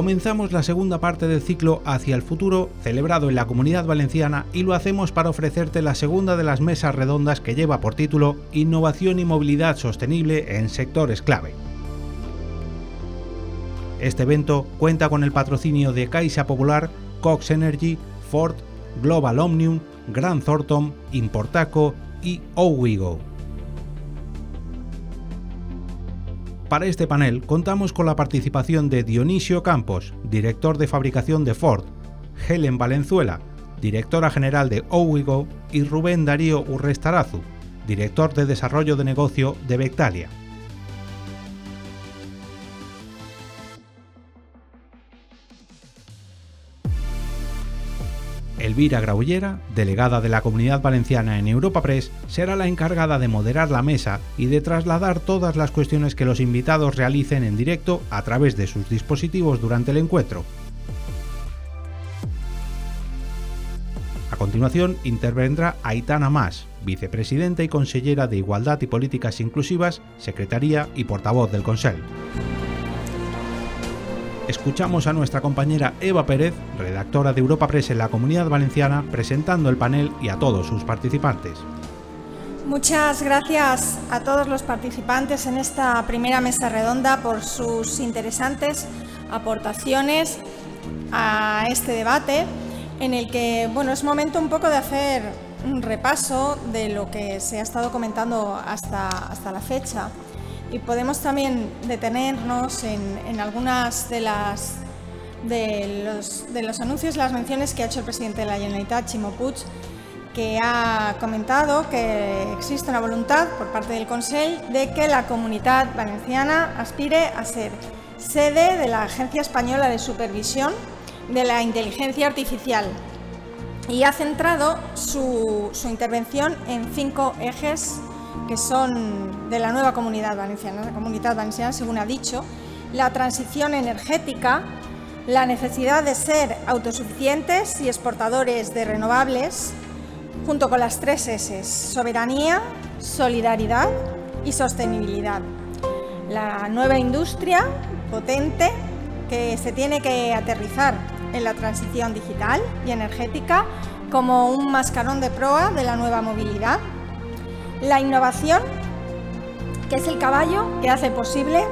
comenzamos la segunda parte del ciclo Hacia el futuro, celebrado en la Comunidad Valenciana, y lo hacemos para ofrecerte la segunda de las mesas redondas que lleva por título Innovación y movilidad sostenible en sectores clave. Este evento cuenta con el patrocinio de Caixa Popular, Cox Energy, Ford, Global Omnium, Grand Thornton, Importaco y Owigo. Para este panel contamos con la participación de Dionisio Campos, director de fabricación de Ford, Helen Valenzuela, directora general de Owigo, y Rubén Darío Urrestarazu, director de desarrollo de negocio de Bectalia. Elvira Graullera, delegada de la Comunidad Valenciana en Europa Press, será la encargada de moderar la mesa y de trasladar todas las cuestiones que los invitados realicen en directo a través de sus dispositivos durante el encuentro. A continuación intervendrá Aitana Mas, vicepresidenta y consellera de Igualdad y Políticas Inclusivas, secretaría y portavoz del Consejo escuchamos a nuestra compañera Eva Pérez, redactora de Europa Press en la Comunidad Valenciana, presentando el panel y a todos sus participantes. Muchas gracias a todos los participantes en esta primera mesa redonda por sus interesantes aportaciones a este debate en el que bueno, es momento un poco de hacer un repaso de lo que se ha estado comentando hasta, hasta la fecha y podemos también detenernos en, algunas de las de los, anuncios, las menciones que ha hecho el presidente de la Generalitat, Chimo Puig, que ha comentado que existe una voluntad por parte del Consejo de que la comunidad valenciana aspire a ser sede de la Agencia Española de Supervisión de la Inteligencia Artificial y ha centrado su, su intervención en cinco ejes que son de la nueva comunidad valenciana, la comunidad valenciana, según ha dicho, la transición energética, la necesidad de ser autosuficientes y exportadores de renovables, junto con las tres S, soberanía, solidaridad y sostenibilidad. La nueva industria potente que se tiene que aterrizar en la transición digital y energética como un mascarón de proa de la nueva movilidad la innovación, que es el caballo que hace posible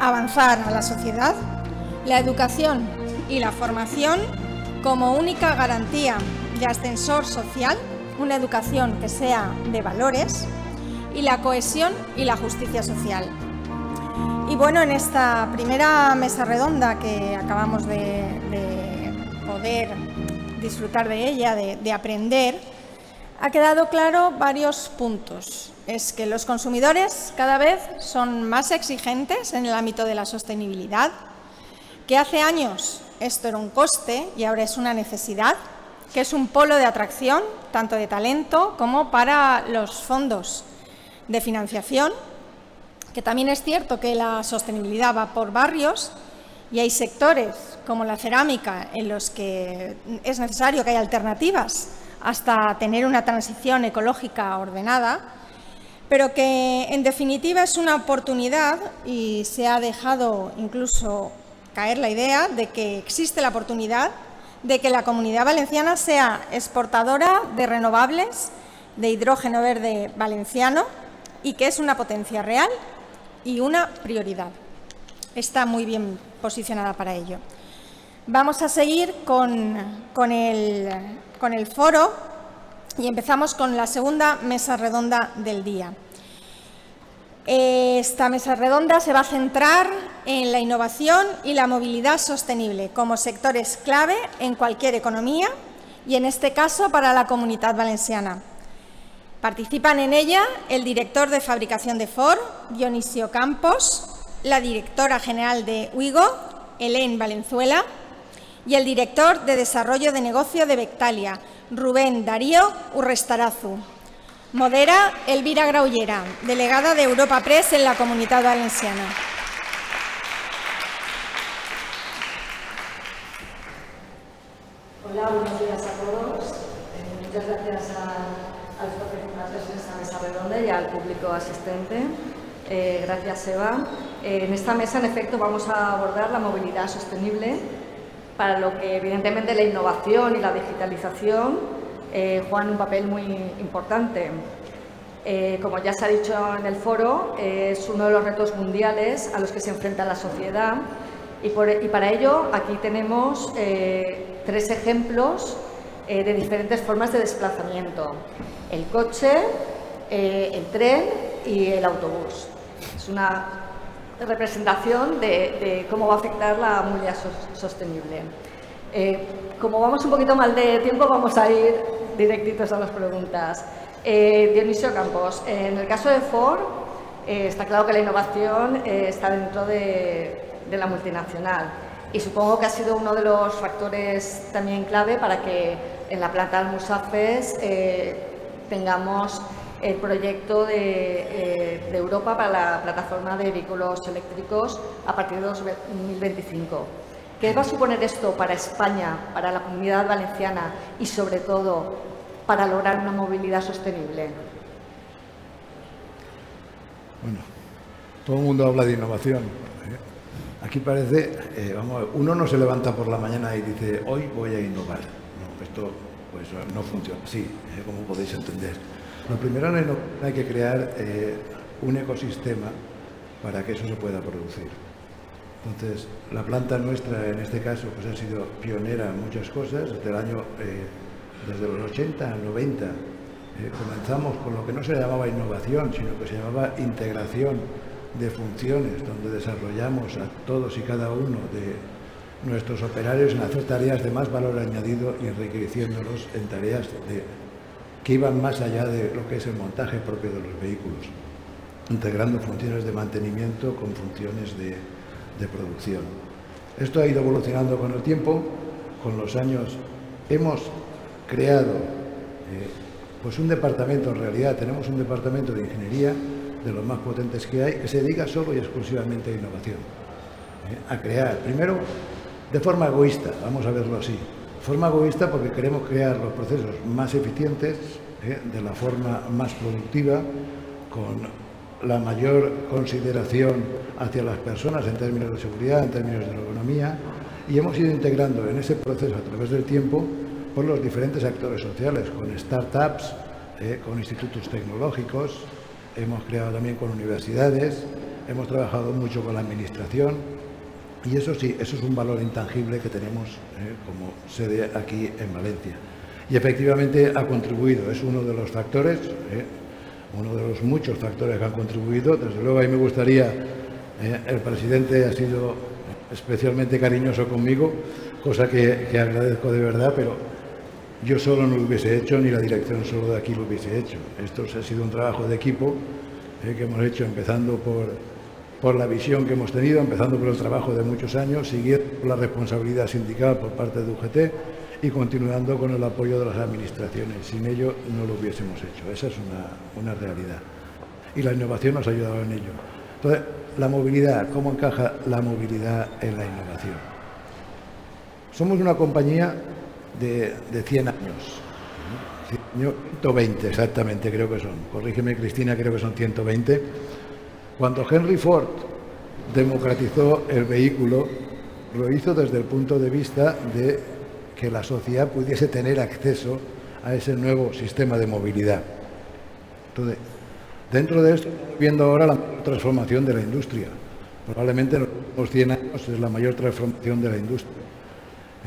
avanzar a la sociedad. La educación y la formación como única garantía de ascensor social, una educación que sea de valores, y la cohesión y la justicia social. Y bueno, en esta primera mesa redonda que acabamos de, poder disfrutar de ella, de aprender, ha quedado claro varios puntos. Es que los consumidores cada vez son más exigentes en el ámbito de la sostenibilidad, que hace años esto era un coste y ahora es una necesidad, que es un polo de atracción tanto de talento como para los fondos de financiación, que también es cierto que la sostenibilidad va por barrios y hay sectores como la cerámica en los que es necesario que haya alternativas hasta tener una transición ecológica ordenada, pero que en definitiva es una oportunidad y se ha dejado incluso caer la idea de que existe la oportunidad de que la comunidad valenciana sea exportadora de renovables, de hidrógeno verde valenciano y que es una potencia real y una prioridad. Está muy bien posicionada para ello. Vamos a seguir con, con el con el foro y empezamos con la segunda mesa redonda del día. Esta mesa redonda se va a centrar en la innovación y la movilidad sostenible como sectores clave en cualquier economía y en este caso para la comunidad valenciana. Participan en ella el director de fabricación de Ford, Dionisio Campos, la directora general de Uigo, Helen Valenzuela, y el director de Desarrollo de Negocio de Bectalia, Rubén Darío Urrestarazu. Modera Elvira Graullera, delegada de Europa Press en la Comunidad Valenciana. Hola, buenos días a todos. Eh, muchas gracias a, los participantes en esta mesa redonda y al público asistente. Eh, gracias, Eva. En esta mesa, en efecto, vamos a abordar la movilidad sostenible, para lo que evidentemente la innovación y la digitalización eh, juegan un papel muy importante. Eh, como ya se ha dicho en el foro, es uno de los retos mundiales a los que se enfrenta la sociedad y, para ello aquí tenemos eh, tres ejemplos eh, de diferentes formas de desplazamiento. El coche, el tren y el autobús. Es una representación de, cómo va a afectar la movilidad sostenible. como vamos un poquito mal de tiempo, vamos a ir directitos a las preguntas. Eh, Dionisio Campos, en el caso de Ford, eh, está claro que la innovación eh, está dentro de, la multinacional y supongo que ha sido uno de los factores también clave para que en la planta de Almusafes tengamos el proyecto de, de, Europa para la plataforma de vehículos eléctricos a partir de 2025. ¿Qué va a suponer esto para España, para la comunidad valenciana y sobre todo para lograr una movilidad sostenible? Bueno, todo el mundo habla de innovación. ¿eh? Aquí parece, eh, vamos, uno no se levanta por la mañana y dice, hoy voy a innovar. No, esto pues, no funciona así, ¿eh? como podéis entender. Lo primero hay que crear un ecosistema para que eso se pueda producir. Entonces, la planta nuestra, en este caso, pues ha sido pionera en muchas cosas. Desde el año desde los 80 al 90, eh, comenzamos con lo que no se llamaba innovación, sino que se llamaba integración de funciones, donde desarrollamos a todos y cada uno de nuestros operarios en hacer tareas de más valor añadido y enriqueciéndolos en tareas que iban más allá de lo que es el montaje propio de los vehículos, integrando funciones de mantenimiento con funciones de, de producción. Esto ha ido evolucionando con el tiempo, con los años hemos creado eh, pues un departamento, en realidad tenemos un departamento de ingeniería de los más potentes que hay, que se dedica solo y exclusivamente a innovación. Eh, a crear, primero, de forma egoísta, vamos a verlo así. Forma egoísta porque queremos crear los procesos más eficientes, eh, de la forma más productiva, con la mayor consideración hacia las personas en términos de seguridad, en términos de la economía, y hemos ido integrando en ese proceso a través del tiempo por los diferentes actores sociales, con startups, eh, con institutos tecnológicos, hemos creado también con universidades, hemos trabajado mucho con la administración y eso sí, eso es un valor intangible que tenemos eh, como sede aquí en Valencia. Y efectivamente ha contribuido, es uno de los factores, eh, uno de los muchos factores que han contribuido. Desde luego, a mí me gustaría, el presidente ha sido especialmente cariñoso conmigo, cosa que, que agradezco de verdad, pero yo solo no lo hubiese hecho, ni la dirección solo de aquí lo hubiese hecho. Esto ha sido un trabajo de equipo eh, que hemos hecho empezando por, por la visión que hemos tenido, empezando por el trabajo de muchos años, siguiendo la responsabilidad sindical por parte de UGT y continuando con el apoyo de las administraciones. Sin ello no lo hubiésemos hecho. Esa es una, una realidad. Y la innovación nos ha ayudado en ello. Entonces, la movilidad, ¿cómo encaja la movilidad en la innovación? Somos una compañía de, 100 años. 120 exactamente creo que son. Corrígeme Cristina, creo que son 120. Cuando Henry Ford democratizó el vehículo, lo hizo desde el punto de vista de que la sociedad pudiese tener acceso a ese nuevo sistema de movilidad. Entonces, dentro de esto, viendo ahora la transformación de la industria. Probablemente en los 100 años es la mayor transformación de la industria.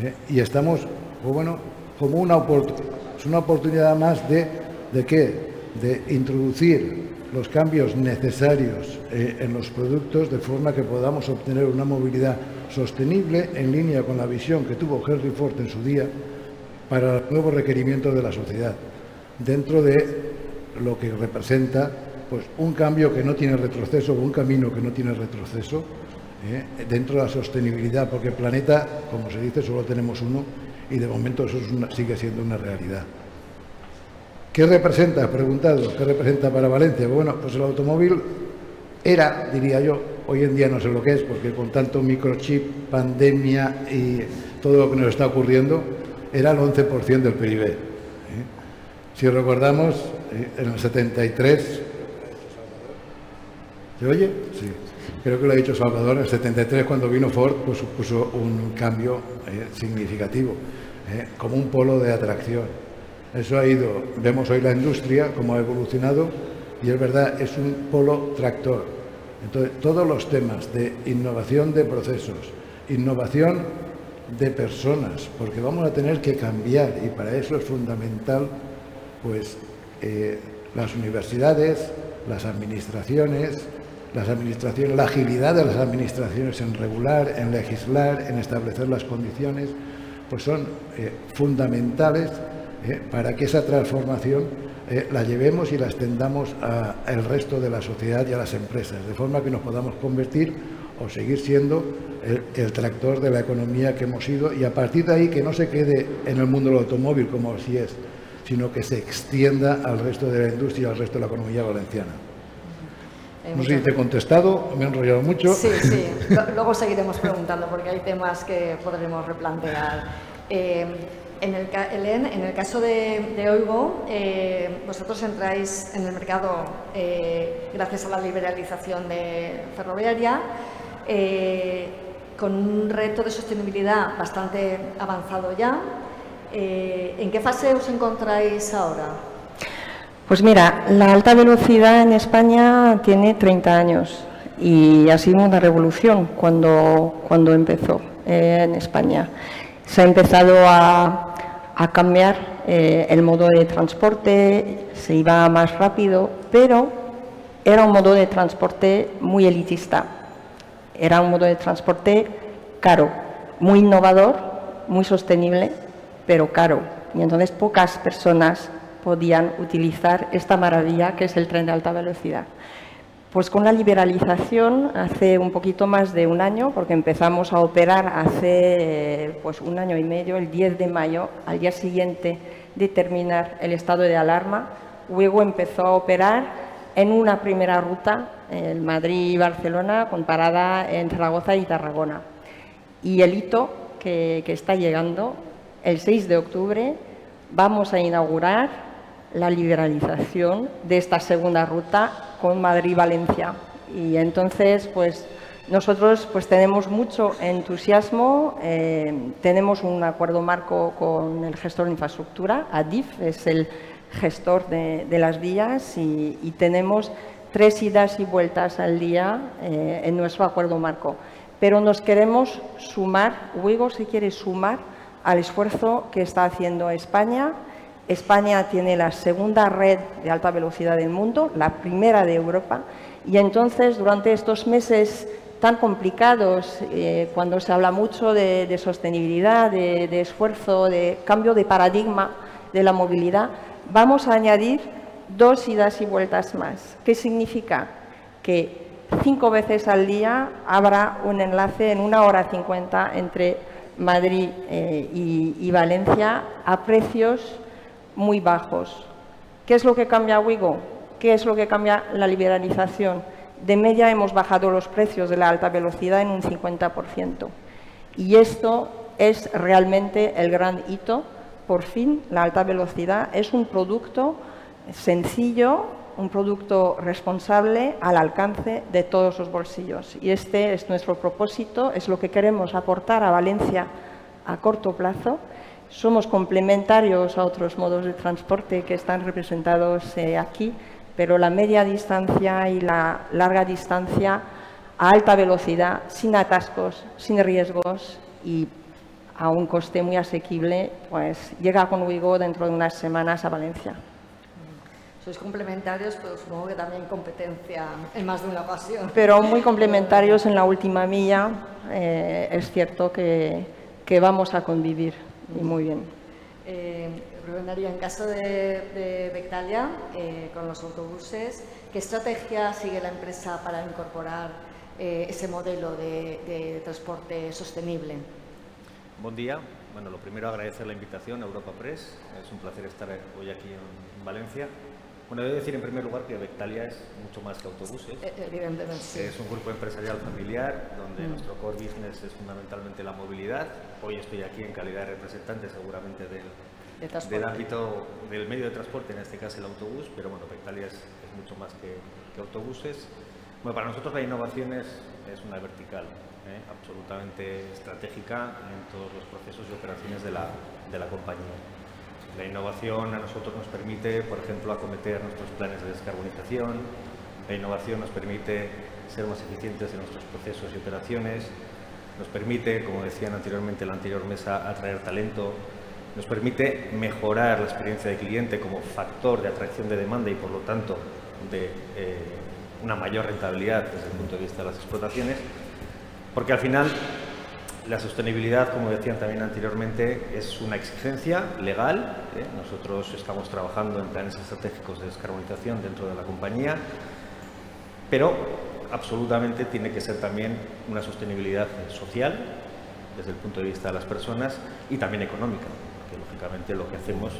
¿eh? Y estamos pues bueno, como una oportunidad. Es una oportunidad más de, ¿de qué? De introducir los cambios necesarios eh, en los productos de forma que podamos obtener una movilidad sostenible en línea con la visión que tuvo Henry Ford en su día para el nuevo requerimiento de la sociedad, dentro de lo que representa pues, un cambio que no tiene retroceso, un camino que no tiene retroceso, eh, dentro de la sostenibilidad, porque el planeta, como se dice, solo tenemos uno y de momento eso sigue siendo una realidad. ¿Qué representa? Preguntado, ¿qué representa para Valencia? Bueno, pues el automóvil era, diría yo, hoy en día no sé lo que es, porque con tanto microchip, pandemia y todo lo que nos está ocurriendo, era el 11% del PIB. ¿eh? Si recordamos, ¿eh? en el 73, ¿se oye? Sí. creo que lo ha dicho Salvador, en el 73 cuando vino Ford pues supuso un cambio eh, significativo, como un polo de atracción. Eso ha ido, vemos hoy la industria, cómo ha evolucionado, y es verdad, es un polo tractor. Entonces, todos los temas de innovación de procesos, innovación de personas, porque vamos a tener que cambiar y para eso es fundamental, pues, eh, las universidades, las administraciones, las administraciones, la agilidad de las administraciones en regular, en legislar, en establecer las condiciones, pues son eh, fundamentales eh, para que esa transformación la llevemos y la extendamos al resto de la sociedad y a las empresas, de forma que nos podamos convertir o seguir siendo el, tractor de la economía que hemos sido y a partir de ahí que no se quede en el mundo del automóvil como así es, sino que se extienda al resto de la industria, al resto de la economía valenciana. No sé si te he contestado, me he enrollado mucho. Sí, sí. Luego seguiremos preguntando porque hay temas que podremos replantear. Eh, en, el, en el caso de, Oigo, eh, vosotros entráis en el mercado eh, gracias a la liberalización de ferroviaria con un reto de sostenibilidad bastante avanzado ya. Eh, ¿En qué fase os encontráis ahora? Pues mira, la alta velocidad en España tiene 30 años y ha sido una revolución cuando, cuando empezó eh, en España. Se ha empezado a, cambiar eh, el modo de transporte, se iba más rápido, pero era un modo de transporte muy elitista era un modo de transporte caro, muy innovador, muy sostenible, pero caro. Y entonces pocas personas podían utilizar esta maravilla que es el tren de alta velocidad. Pues con la liberalización hace un poquito más de un año, porque empezamos a operar hace pues, un año y medio, el 10 de mayo, al día siguiente de terminar el estado de alarma, luego empezó a operar en una primera ruta, el Madrid-Barcelona, con parada en Zaragoza y Tarragona. Y el hito que, está llegando, el 6 de octubre, vamos a inaugurar la liberalización de esta segunda ruta con Madrid-Valencia. Y entonces, pues nosotros pues tenemos mucho entusiasmo, eh, tenemos un acuerdo marco con el gestor de infraestructura, ADIF, es el gestor de, las vías y, tenemos tres idas y vueltas al día eh, en nuestro acuerdo marco. Pero nos queremos sumar, Wigo se quiere sumar al esfuerzo que está haciendo España. España tiene la segunda red de alta velocidad del mundo, la primera de Europa, y entonces durante estos meses tan complicados, eh, cuando se habla mucho de, sostenibilidad, de esfuerzo, de cambio de paradigma de la movilidad, vamos a añadir dos idas y vueltas más. ¿Qué significa? Que cinco veces al día habrá un enlace en una hora cincuenta entre Madrid eh, y, Valencia a precios muy bajos. ¿Qué es lo que cambia Wigo? ¿Qué es lo que cambia la liberalización? De media hemos bajado los precios de la alta velocidad en un 50%. Y esto es realmente el gran hito por fin, la alta velocidad es un producto sencillo, un producto responsable al alcance de todos los bolsillos. Y este es nuestro propósito, es lo que queremos aportar a Valencia a corto plazo. Somos complementarios a otros modos de transporte que están representados eh, aquí, pero la media distancia y la larga distancia a alta velocidad, sin atascos, sin riesgos y a un coste muy asequible, pues llega con Wigo dentro de unas semanas a Valencia. Sois complementarios, pero supongo que también competencia en más de una ocasión. Pero muy complementarios en la última milla. Eh, es cierto que, que, vamos a convivir y muy bien. Eh, Rubén Darío, en caso de, de Bectalia, eh, con los autobuses, ¿qué estrategia sigue la empresa para incorporar eh, ese modelo de, de transporte sostenible? Buen día. Bueno, lo primero agradecer la invitación a Europa Press. Es un placer estar hoy aquí en Valencia. Bueno, debo decir en primer lugar que Bectalia es mucho más que autobuses. Eh, evidentemente. Es un grupo empresarial familiar donde mm. nuestro core business es fundamentalmente la movilidad. Hoy estoy aquí en calidad de representante seguramente del, del ámbito del medio de transporte, en este caso el autobús, pero bueno, Bectalia es, mucho más que, que autobuses. Bueno, para nosotros la innovación es es una vertical ¿eh? absolutamente estratégica en todos los procesos y operaciones de la, de la compañía. La innovación a nosotros nos permite, por ejemplo, acometer nuestros planes de descarbonización, la innovación nos permite ser más eficientes en nuestros procesos y operaciones, nos permite, como decían anteriormente en la anterior mesa, atraer talento, nos permite mejorar la experiencia de cliente como factor de atracción de demanda y por lo tanto de eh, una mayor rentabilidad desde el punto de vista de las explotaciones, porque al final la sostenibilidad, como decían también anteriormente, es una exigencia legal. ¿eh? Nosotros estamos trabajando en planes estratégicos de descarbonización dentro de la compañía, pero absolutamente tiene que ser también una sostenibilidad social desde el punto de vista de las personas y también económica, porque lógicamente lo que hacemos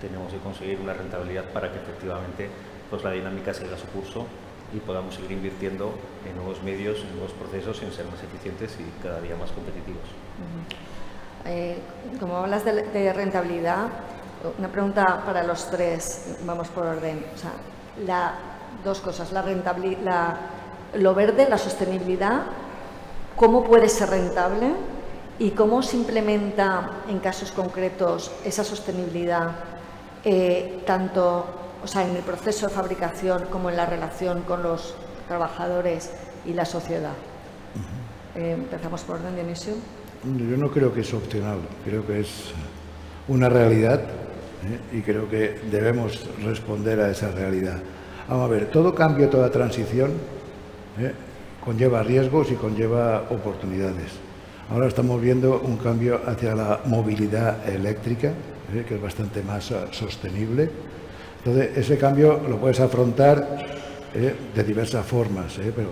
tenemos que conseguir una rentabilidad para que efectivamente pues, la dinámica siga su curso y podamos seguir invirtiendo en nuevos medios, en nuevos procesos, en ser más eficientes y cada día más competitivos. Eh, como hablas de, rentabilidad, una pregunta para los tres, vamos por orden. O sea, la, dos cosas, la rentabilidad, lo verde, la sostenibilidad, cómo puede ser rentable y cómo se implementa en casos concretos esa sostenibilidad, eh, tanto o sea, en el proceso de fabricación como en la relación con los trabajadores y la sociedad. Eh, empezamos por orden, Dionisio. Yo no creo que es opcional, creo que es una realidad ¿eh? y creo que debemos responder a esa realidad. Vamos a ver, todo cambio, toda transición ¿eh? conlleva riesgos y conlleva oportunidades. Ahora estamos viendo un cambio hacia la movilidad eléctrica, que es bastante más sostenible. Entonces, ese cambio lo puedes afrontar de diversas formas, pero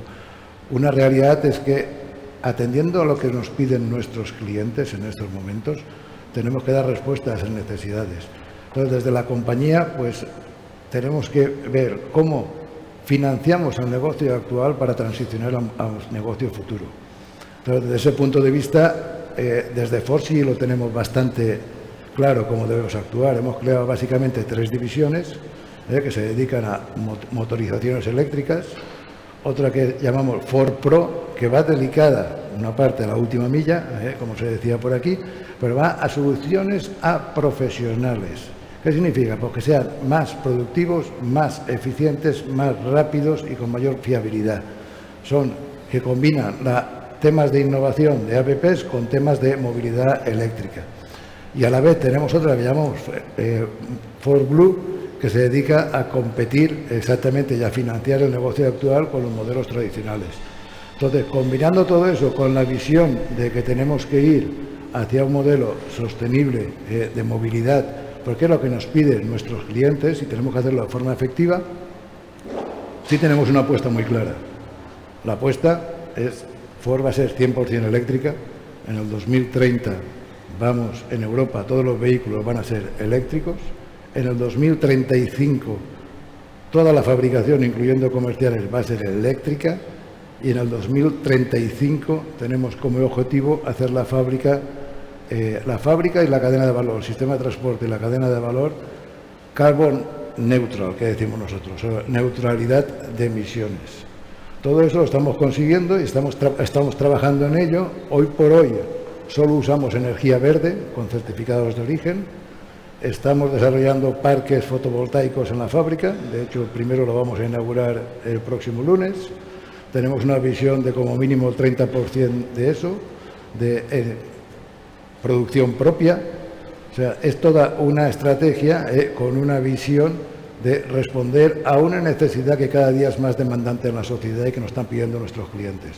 una realidad es que atendiendo a lo que nos piden nuestros clientes en estos momentos, tenemos que dar respuesta a esas necesidades. Entonces, desde la compañía, pues tenemos que ver cómo financiamos el negocio actual para transicionar a, un negocio futuro. Entonces, desde ese punto de vista, eh, desde Forsi lo tenemos bastante claro cómo debemos actuar. Hemos creado básicamente tres divisiones eh, que se dedican a motorizaciones eléctricas, otra que llamamos Ford Pro, que va dedicada una parte a la última milla, eh, como se decía por aquí, pero va a soluciones a profesionales. ¿Qué significa? Pues que sean más productivos, más eficientes, más rápidos y con mayor fiabilidad. Son que combinan temas de innovación de APPs con temas de movilidad eléctrica. Y a la vez tenemos otra que llamamos eh, Ford Blue, que se dedica a competir exactamente y a financiar el negocio actual con los modelos tradicionales. Entonces, combinando todo eso con la visión de que tenemos que ir hacia un modelo sostenible eh, de movilidad porque es lo que nos piden nuestros clientes y tenemos que hacerlo de forma efectiva, sí tenemos una apuesta muy clara. La apuesta es, Ford va a ser 100% eléctrica, en el 2030 vamos, en Europa todos los vehículos van a ser eléctricos, en el 2035 toda la fabricación, incluyendo comerciales, va a ser eléctrica y en el 2035 tenemos como objetivo hacer la fábrica eh, la fábrica y la cadena de valor, el sistema de transporte y la cadena de valor, carbon neutral, que decimos nosotros, neutralidad de emisiones. Todo eso lo estamos consiguiendo y estamos, estamos trabajando en ello. Hoy por hoy solo usamos energía verde con certificados de origen. Estamos desarrollando parques fotovoltaicos en la fábrica. De hecho, primero lo vamos a inaugurar el próximo lunes. Tenemos una visión de como mínimo el 30% de eso, de eh, producción propia. O sea, es toda una estrategia eh, con una visión de responder a una necesidad que cada día es más demandante en la sociedad y que nos están pidiendo nuestros clientes.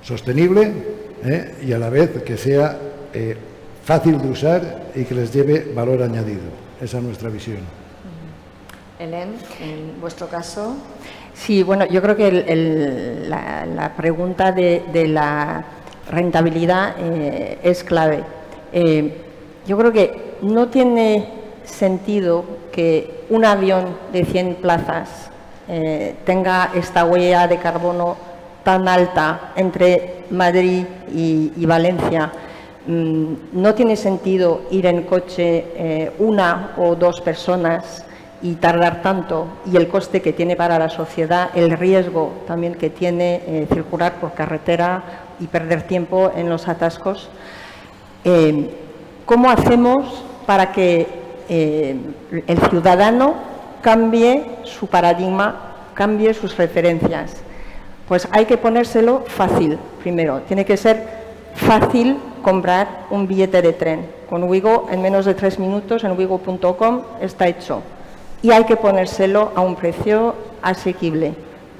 Sostenible eh, y a la vez que sea eh, fácil de usar y que les lleve valor añadido. Esa es nuestra visión. Helen, en vuestro caso. Sí, bueno, yo creo que la, pregunta de la rentabilidad eh, es clave. Eh, yo creo que no tiene sentido que un avión de 100 plazas eh, tenga esta huella de carbono tan alta entre Madrid y, Valencia. Mm, no tiene sentido ir en coche una o dos personas y tardar tanto y el coste que tiene para la sociedad, el riesgo también que tiene eh, circular por carretera y perder tiempo en los atascos, eh, ¿cómo hacemos para que eh, el ciudadano cambie su paradigma, cambie sus referencias? Pues hay que ponérselo fácil, primero. Tiene que ser fácil comprar un billete de tren. Con Wigo, en menos de tres minutos, en wigo.com está hecho. Y hay que ponérselo a un precio asequible.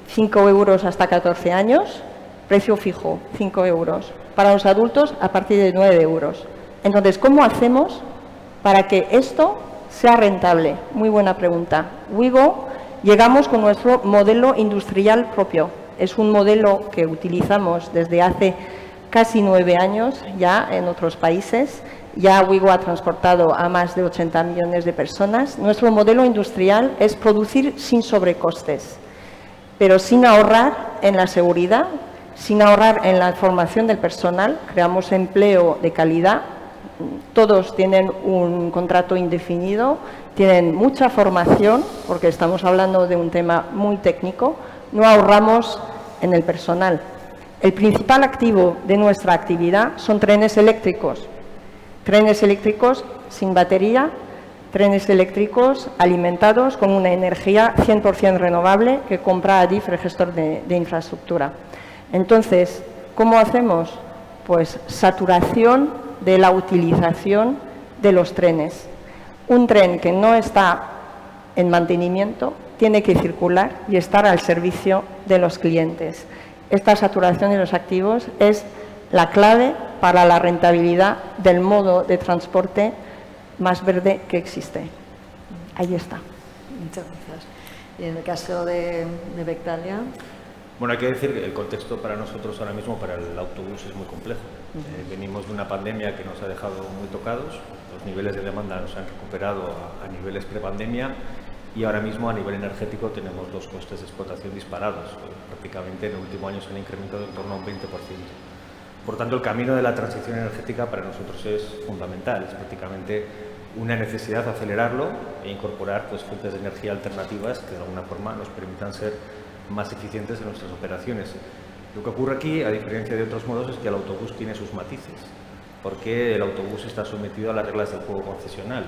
5 euros hasta 14 años, precio fijo, 5 euros. Para los adultos, a partir de 9 euros. Entonces, ¿cómo hacemos para que esto sea rentable? Muy buena pregunta. Wigo, llegamos con nuestro modelo industrial propio es un modelo que utilizamos desde hace casi nueve años ya en otros países. Ya Wigo ha transportado a más de 80 millones de personas. Nuestro modelo industrial es producir sin sobrecostes, pero sin ahorrar en la seguridad, sin ahorrar en la formación del personal. Creamos empleo de calidad. Todos tienen un contrato indefinido, tienen mucha formación, porque estamos hablando de un tema muy técnico no ahorramos en el personal. El principal activo de nuestra actividad son trenes eléctricos. Trenes eléctricos sin batería, trenes eléctricos alimentados con una energía 100% renovable que compra Adif, el gestor de, de infraestructura. Entonces, ¿cómo hacemos? Pues saturación de la utilización de los trenes. Un tren que no está en mantenimiento tiene que circular y estar al servicio de los clientes. Esta saturación de los activos es la clave para la rentabilidad del modo de transporte más verde que existe. Ahí está. Muchas gracias. Y en el caso de, de Bectalia. Bueno, hay que decir que el contexto para nosotros ahora mismo, para el autobús, es muy complejo. Eh, venimos de una pandemia que nos ha dejado muy tocados, los niveles de demanda nos han recuperado a, a niveles prepandemia y ahora mismo a nivel energético tenemos los costes de explotación disparados. Prácticamente en el último año se han incrementado en torno a un 20%. Por tanto, el camino de la transición energética para nosotros es fundamental. Es prácticamente una necesidad acelerarlo e incorporar pues, fuentes de energía alternativas que de alguna forma nos permitan ser más eficientes en nuestras operaciones. Lo que ocurre aquí, a diferencia de otros modos, es que el autobús tiene sus matices porque el autobús está sometido a las reglas del juego concesional.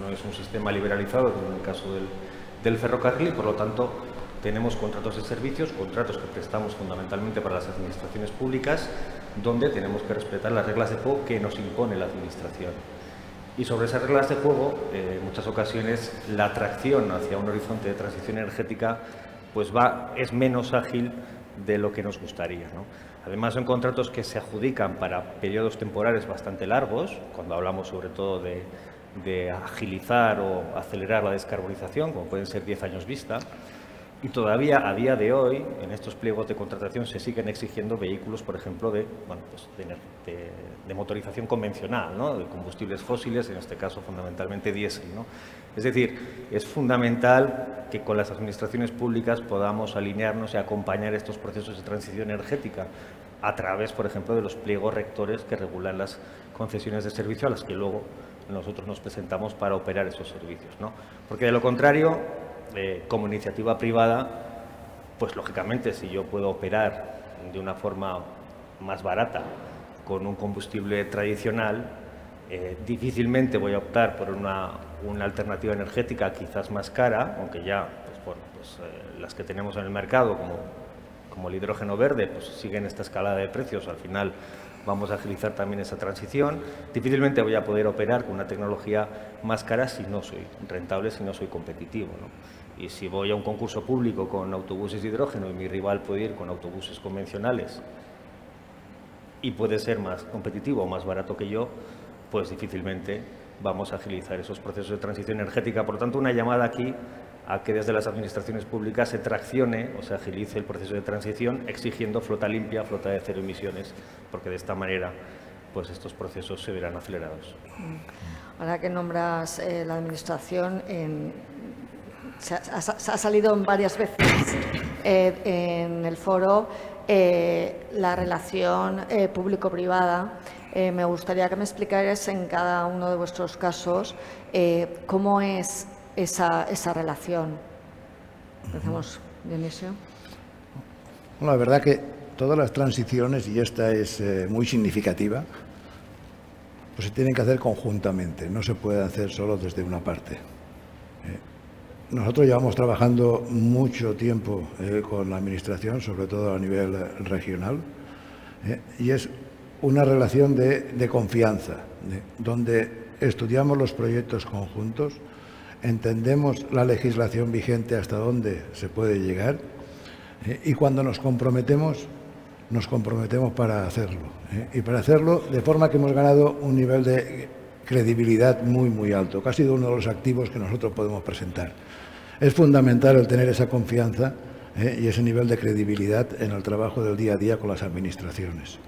No es un, sistema liberalizado como en el caso del, ferrocarril y por lo tanto tenemos contratos de servicios, contratos que prestamos fundamentalmente para las administraciones públicas, donde tenemos que respetar las reglas de juego que nos impone la administración. Y sobre esas reglas de juego, eh, en muchas ocasiones la atracción hacia un horizonte de transición energética pues va, es menos ágil de lo que nos gustaría. Además, son contratos que se adjudican para periodos temporales bastante largos, cuando hablamos sobre todo de, agilizar o acelerar la descarbonización, como pueden ser 10 años vista. Y todavía a día de hoy, en estos pliegos de contratación, se siguen exigiendo vehículos, por ejemplo, de, pues motorización convencional, ¿no? de combustibles fósiles, en este caso fundamentalmente diésel. Es decir, es fundamental que con las administraciones públicas podamos alinearnos y acompañar estos procesos de transición energética a través, por ejemplo, de los pliegos rectores que regulan las concesiones de servicio a las que luego nosotros nos presentamos para operar esos servicios. ¿no? Porque de lo contrario, eh, como iniciativa privada, pues lógicamente si yo puedo operar de una forma más barata con un combustible tradicional, eh, difícilmente voy a optar por una, alternativa energética quizás más cara, aunque ya pues, pues, eh, las que tenemos en el mercado, como, como el hidrógeno verde, pues siguen esta escalada de precios. Al final vamos a agilizar también esa transición. Difícilmente voy a poder operar con una tecnología más cara si no soy rentable, si no soy competitivo. Y si voy a un concurso público con autobuses de hidrógeno y mi rival puede ir con autobuses convencionales y puede ser más competitivo o más barato que yo, pues difícilmente vamos a agilizar esos procesos de transición energética. Por tanto, una llamada aquí a que desde las administraciones públicas se traccione o se agilice el proceso de transición exigiendo flota limpia, flota de cero emisiones, porque de esta manera pues estos procesos se verán acelerados. Ahora que nombras eh, la administración, se, ha, salido varias veces eh, en el foro eh, la relación público-privada eh, me gustaría que me explicaras en cada uno de vuestros casos eh, cómo es esa, esa relación. Empezamos, Dionisio. Bueno, la verdad que todas las transiciones, y esta es eh, muy significativa, pues se tienen que hacer conjuntamente, no se puede hacer solo desde una parte. Nosotros llevamos trabajando mucho tiempo con la Administración, sobre todo a nivel regional, y es una relación de, confianza, donde estudiamos los proyectos conjuntos, entendemos la legislación vigente hasta dónde se puede llegar y cuando nos comprometemos nos comprometemos para hacerlo. ¿eh? Y para hacerlo de forma que hemos ganado un nivel de credibilidad muy, muy alto, que ha sido uno de los activos que nosotros podemos presentar. Es fundamental el tener esa confianza ¿eh? y ese nivel de credibilidad en el trabajo del día a día con las administraciones.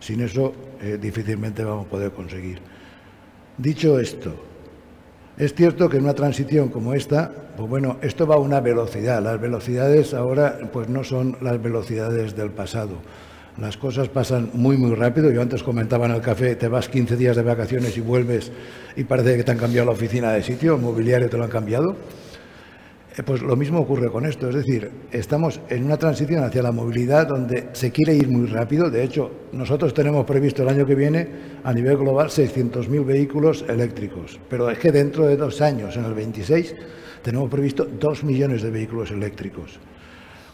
Sin eso eh, difícilmente vamos a poder conseguir. Dicho esto, es cierto que en una transición como esta, pues bueno, esto va a una velocidad. Las velocidades ahora pues no son las velocidades del pasado. Las cosas pasan muy, muy rápido. Yo antes comentaba en el café, te vas 15 días de vacaciones y vuelves y parece que te han cambiado la oficina de sitio, el mobiliario te lo han cambiado. Eh, pues lo mismo ocurre con esto, es decir, estamos en una transición hacia la movilidad donde se quiere ir muy rápido. De hecho, nosotros tenemos previsto el año que viene a nivel global 600.000 vehículos eléctricos, pero es que dentro de dos años, en el 26, tenemos previsto dos millones de vehículos eléctricos.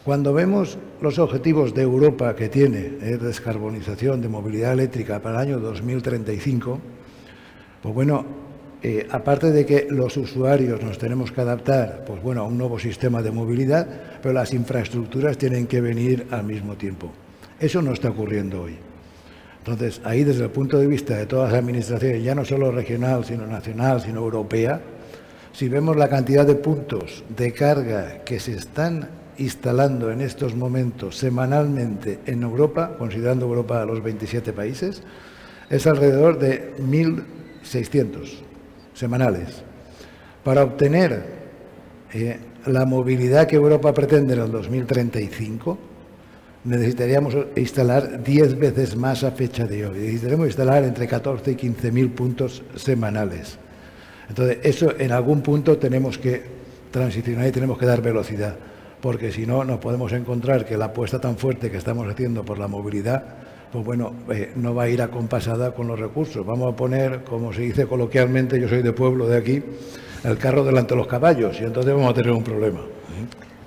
Cuando vemos los objetivos de Europa que tiene de eh, descarbonización de movilidad eléctrica para el año 2035, pues bueno, eh, aparte de que los usuarios nos tenemos que adaptar pues bueno, a un nuevo sistema de movilidad, pero las infraestructuras tienen que venir al mismo tiempo. Eso no está ocurriendo hoy. Entonces, ahí desde el punto de vista de todas las administraciones, ya no solo regional, sino nacional, sino europea, si vemos la cantidad de puntos de carga que se están instalando en estos momentos semanalmente en Europa, considerando Europa a los 27 países, es alrededor de 1.600 semanales. Para obtener eh, la movilidad que Europa pretende en el 2035, necesitaríamos instalar 10 veces más a fecha de hoy. Necesitaremos instalar entre 14 y 15 mil puntos semanales. Entonces, eso en algún punto tenemos que transicionar y tenemos que dar velocidad porque si no nos podemos encontrar que la apuesta tan fuerte que estamos haciendo por la movilidad, pues bueno, eh, no va a ir acompasada con los recursos. Vamos a poner, como se dice coloquialmente, yo soy de pueblo de aquí, el carro delante de los caballos y entonces vamos a tener un problema.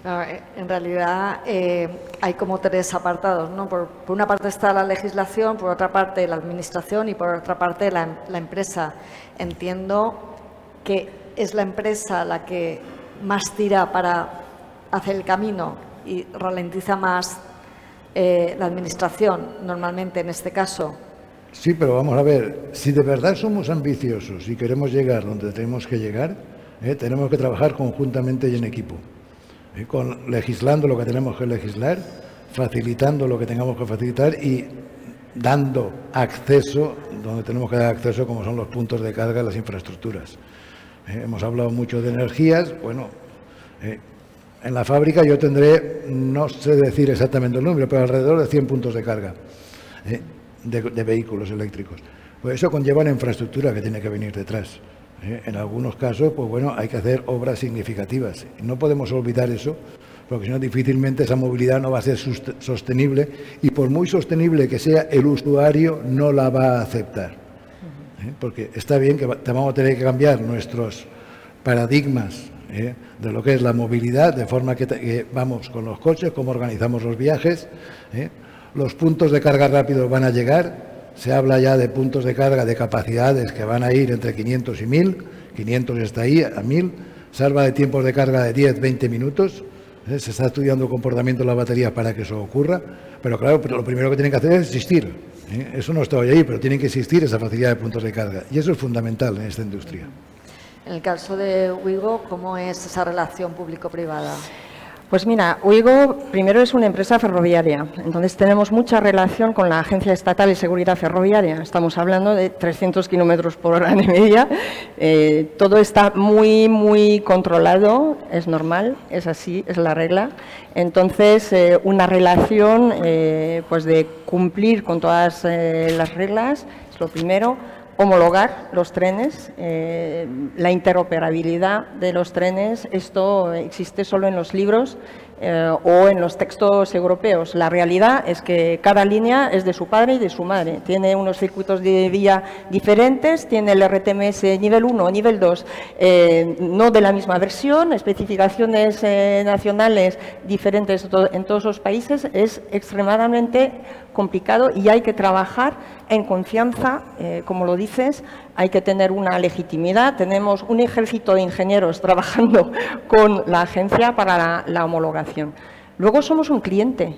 Eh, en realidad eh, hay como tres apartados. ¿no? Por, una parte está la legislación, por otra parte la administración y por otra parte la, la empresa. Entiendo que es la empresa la que más tira para hace el camino y ralentiza más eh, la administración, normalmente en este caso. Sí, pero vamos a ver, si de verdad somos ambiciosos y queremos llegar donde tenemos que llegar, eh, tenemos que trabajar conjuntamente y en equipo, eh, con, legislando lo que tenemos que legislar, facilitando lo que tengamos que facilitar y dando acceso donde tenemos que dar acceso, como son los puntos de carga las infraestructuras. hemos hablado mucho de energías, bueno, en la fábrica yo tendré, no sé decir exactamente el número, pero alrededor de 100 puntos de carga ¿eh? de, vehículos eléctricos. Pues eso conlleva una infraestructura que tiene que venir detrás. ¿eh? En algunos casos, pues bueno, hay que hacer obras significativas. No podemos olvidar eso, porque si no difícilmente esa movilidad no va a ser sostenible y por muy sostenible que sea, el usuario no la va a aceptar. ¿eh? Porque está bien que vamos a tener que cambiar nuestros paradigmas ¿eh? de lo que es la movilidad, de forma que, vamos con los coches, cómo organizamos los viajes. ¿eh? Los puntos de carga rápido van a llegar, se habla ya de puntos de carga de capacidades que van a ir entre 500 y 1000, 500 está ahí, a 1000, salva de tiempos de carga de 10, 20 minutos. ¿eh? Se está estudiando el comportamiento de la batería para que eso ocurra, pero claro, lo primero que tienen que hacer es existir. Eso no está hoy ahí, pero tiene que existir esa facilidad de puntos de carga. Y eso es fundamental en esta industria. En el caso de Wigo, ¿cómo es esa relación público-privada? Pues mira, Uigo primero es una empresa ferroviaria, entonces tenemos mucha relación con la Agencia Estatal de Seguridad Ferroviaria. Estamos hablando de 300 kilómetros por hora de media. Eh, todo está muy, muy controlado, es normal, es así, es la regla. Entonces, eh, una relación eh, pues de cumplir con todas las reglas es lo primero homologar los trenes, eh, la interoperabilidad de los trenes, esto existe solo en los libros eh, o en los textos europeos. La realidad es que cada línea es de su padre y de su madre. Tiene unos circuitos de vía diferentes, tiene el RTMS nivel 1 o nivel 2, eh, no de la misma versión, especificaciones nacionales diferentes en todos los países. Es extremadamente complicado y hay que trabajar en confianza, como lo dices, hay que tener una legitimidad. Tenemos un ejército de ingenieros trabajando con la agencia para la, homologación. Luego somos un cliente.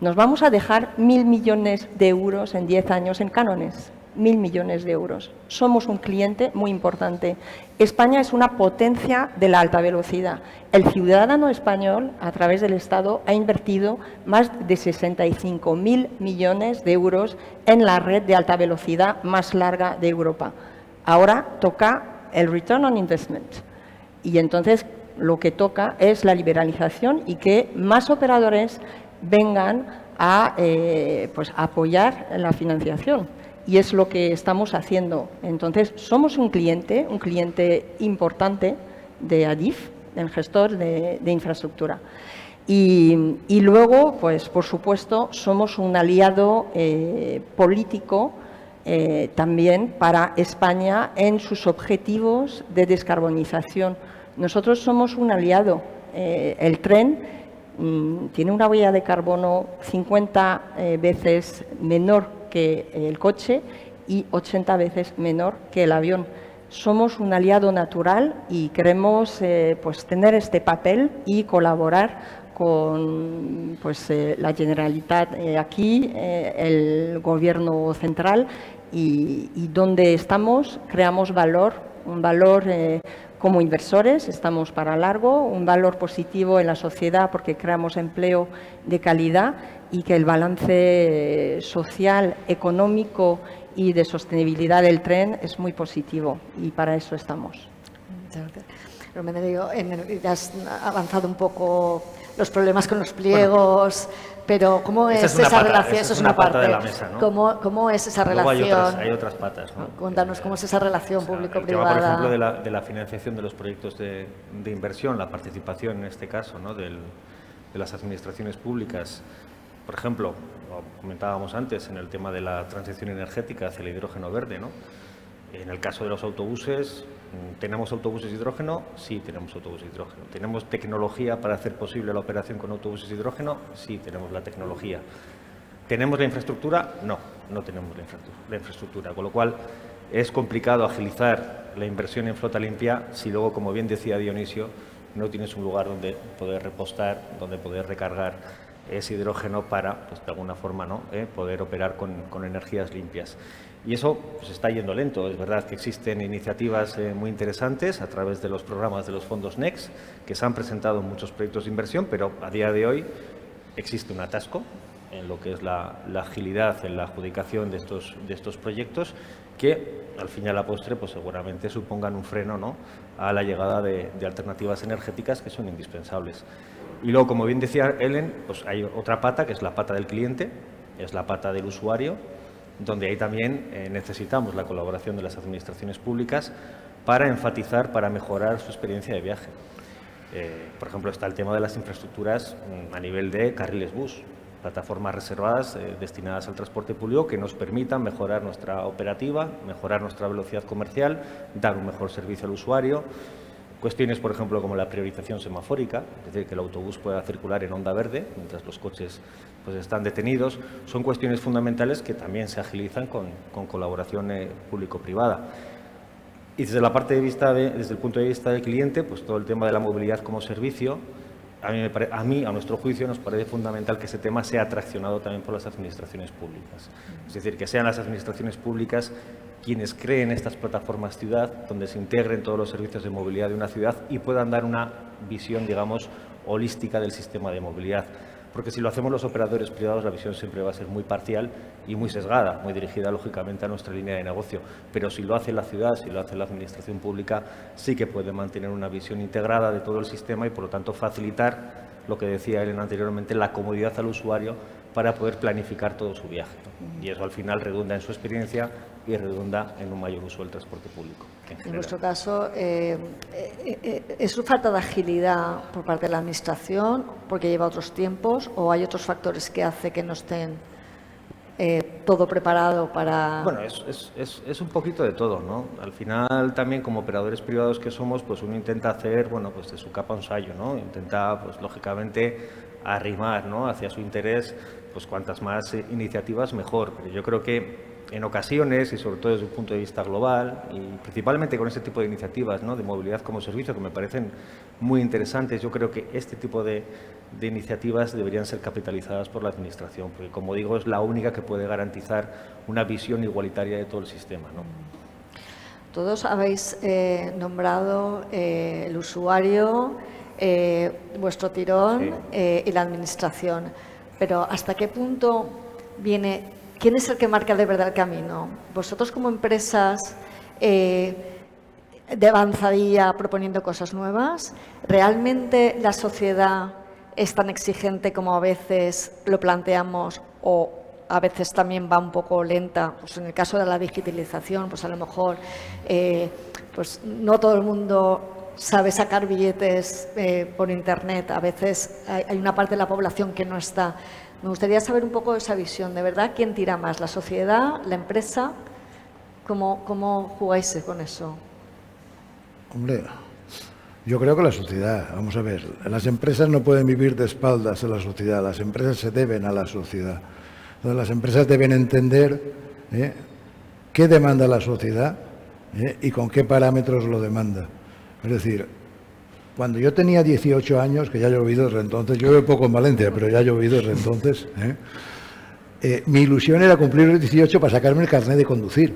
Nos vamos a dejar mil millones de euros en diez años en cánones mil millones de euros. Somos un cliente muy importante. España es una potencia de la alta velocidad. El ciudadano español, a través del Estado, ha invertido más de 65.000 millones de euros en la red de alta velocidad más larga de Europa. Ahora toca el return on investment. Y entonces lo que toca es la liberalización y que más operadores vengan a eh, pues, apoyar la financiación y es lo que estamos haciendo. Entonces, somos un cliente, un cliente importante de ADIF, del gestor de, infraestructura. Y, luego, pues por supuesto, somos un aliado eh, político eh, también para España en sus objetivos de descarbonización. Nosotros somos un aliado. Eh, el tren mm, tiene una huella de carbono 50 veces menor que el coche y 80 veces menor que el avión. Somos un aliado natural y queremos eh, pues, tener este papel y colaborar con pues, eh, la Generalitat eh, aquí, el Gobierno central y, y, donde estamos creamos valor, un valor como inversores, estamos para largo, un valor positivo en la sociedad porque creamos empleo de calidad y que el balance social, económico y de sostenibilidad del tren es muy positivo y para eso estamos. Digo, has avanzado un poco los problemas con los pliegos, pero ¿cómo es, esa relación? Eso es una, parte de la mesa, ¿no? ¿Cómo, ¿Cómo, es esa relación? Hay otras, patas. ¿no? Cuéntanos cómo es esa relación público-privada. Por ejemplo, de la, de la, financiación de los proyectos de, de, inversión, la participación en este caso ¿no? Del, de las administraciones públicas. Por ejemplo, lo comentábamos antes en el tema de la transición energética hacia el hidrógeno verde, ¿no? En el caso de los autobuses, ¿tenemos autobuses hidrógeno? Sí, tenemos autobuses hidrógeno. ¿Tenemos tecnología para hacer posible la operación con autobuses hidrógeno? Sí, tenemos la tecnología. ¿Tenemos la infraestructura? No, no tenemos la infraestructura. Con lo cual, es complicado agilizar la inversión en flota limpia si luego, como bien decía Dionisio, no tienes un lugar donde poder repostar, donde poder recargar ese hidrógeno para, pues, de alguna forma, ¿no? Eh, poder operar con, con energías limpias. Y eso pues, está yendo lento. Es verdad que existen iniciativas eh, muy interesantes a través de los programas de los fondos NEX, que se han presentado muchos proyectos de inversión, pero a día de hoy existe un atasco en lo que es la, agilidad en la adjudicación de estos, de estos proyectos, que al fin y a la postre pues, seguramente supongan un freno ¿no? a la llegada de, de alternativas energéticas que son indispensables. Y luego, como bien decía Ellen, pues hay otra pata que es la pata del cliente, es la pata del usuario, donde ahí también eh, necesitamos la colaboración de las administraciones públicas para enfatizar, para mejorar su experiencia de viaje. Eh, por ejemplo, está el tema de las infraestructuras mm, a nivel de carriles bus, plataformas reservadas eh, destinadas al transporte público que nos permitan mejorar nuestra operativa, mejorar nuestra velocidad comercial, dar un mejor servicio al usuario. Cuestiones, por ejemplo, como la priorización semafórica, es decir, que el autobús pueda circular en onda verde mientras los coches pues están detenidos, son cuestiones fundamentales que también se agilizan con, colaboración eh, público-privada. Y desde la parte de vista desde el punto de vista del cliente, pues todo el tema de la movilidad como servicio, a mí, a mí, a nuestro juicio, nos parece fundamental que ese tema sea atraccionado también por las administraciones públicas. Es decir, que sean las administraciones públicas quienes creen estas plataformas ciudad, donde se integren todos los servicios de movilidad de una ciudad y puedan dar una visión, digamos, holística del sistema de movilidad porque si lo hacemos los operadores privados la visión siempre va a ser muy parcial y muy sesgada, muy dirigida lógicamente a nuestra línea de negocio. Pero si lo hace la ciudad, si lo hace la administración pública, sí que puede mantener una visión integrada de todo el sistema y por lo tanto facilitar lo que decía Elena anteriormente, la comodidad al usuario para poder planificar todo su viaje. Y eso al final redunda en su experiencia y redunda en un mayor uso del transporte público. En, nuestro caso, eh, eh, eh, ¿es falta de agilidad por parte de la Administración porque lleva otros tiempos o hay otros factores que hace que no estén todo preparado para...? Bueno, es, es, es, un poquito de todo, ¿no? Al final también como operadores privados que somos, pues uno intenta hacer, bueno, pues de su capa un sallo, ¿no? Intenta, pues lógicamente, arrimar, ¿no? Hacia su interés, pues cuantas más iniciativas mejor. Pero yo creo que en ocasiones, y sobre todo desde un punto de vista global, y principalmente con este tipo de iniciativas ¿no? de movilidad como servicio que me parecen muy interesantes, yo creo que este tipo de, de, iniciativas deberían ser capitalizadas por la Administración, porque como digo, es la única que puede garantizar una visión igualitaria de todo el sistema. ¿no? Todos habéis eh, nombrado eh, el usuario, eh, vuestro tirón y la Administración, pero ¿hasta qué punto viene ¿quién es el que marca de verdad el camino? Vosotros como empresas eh, de avanzadilla proponiendo cosas nuevas, ¿realmente la sociedad es tan exigente como a veces lo planteamos o a veces también va un poco lenta? Pues en el caso de la digitalización, pues a lo mejor eh, pues no todo el mundo sabe sacar billetes eh, por internet. A veces hay, una parte de la población que no está. Me gustaría saber un poco esa visión, de verdad, ¿quién tira más? ¿La sociedad? ¿La empresa? ¿Cómo, cómo jugáis con eso? Hombre, yo creo que la sociedad, vamos a ver, las empresas no pueden vivir de espaldas a la sociedad, las empresas se deben a la sociedad. Entonces, las empresas deben entender ¿eh? qué demanda la sociedad ¿eh? y con qué parámetros lo demanda. Es decir, cuando yo tenía 18 años, que ya ha llovido desde entonces, llueve poco en Valencia, pero ya ha llovido desde entonces, ¿eh? Eh, mi ilusión era cumplir los 18 para sacarme el carnet de conducir.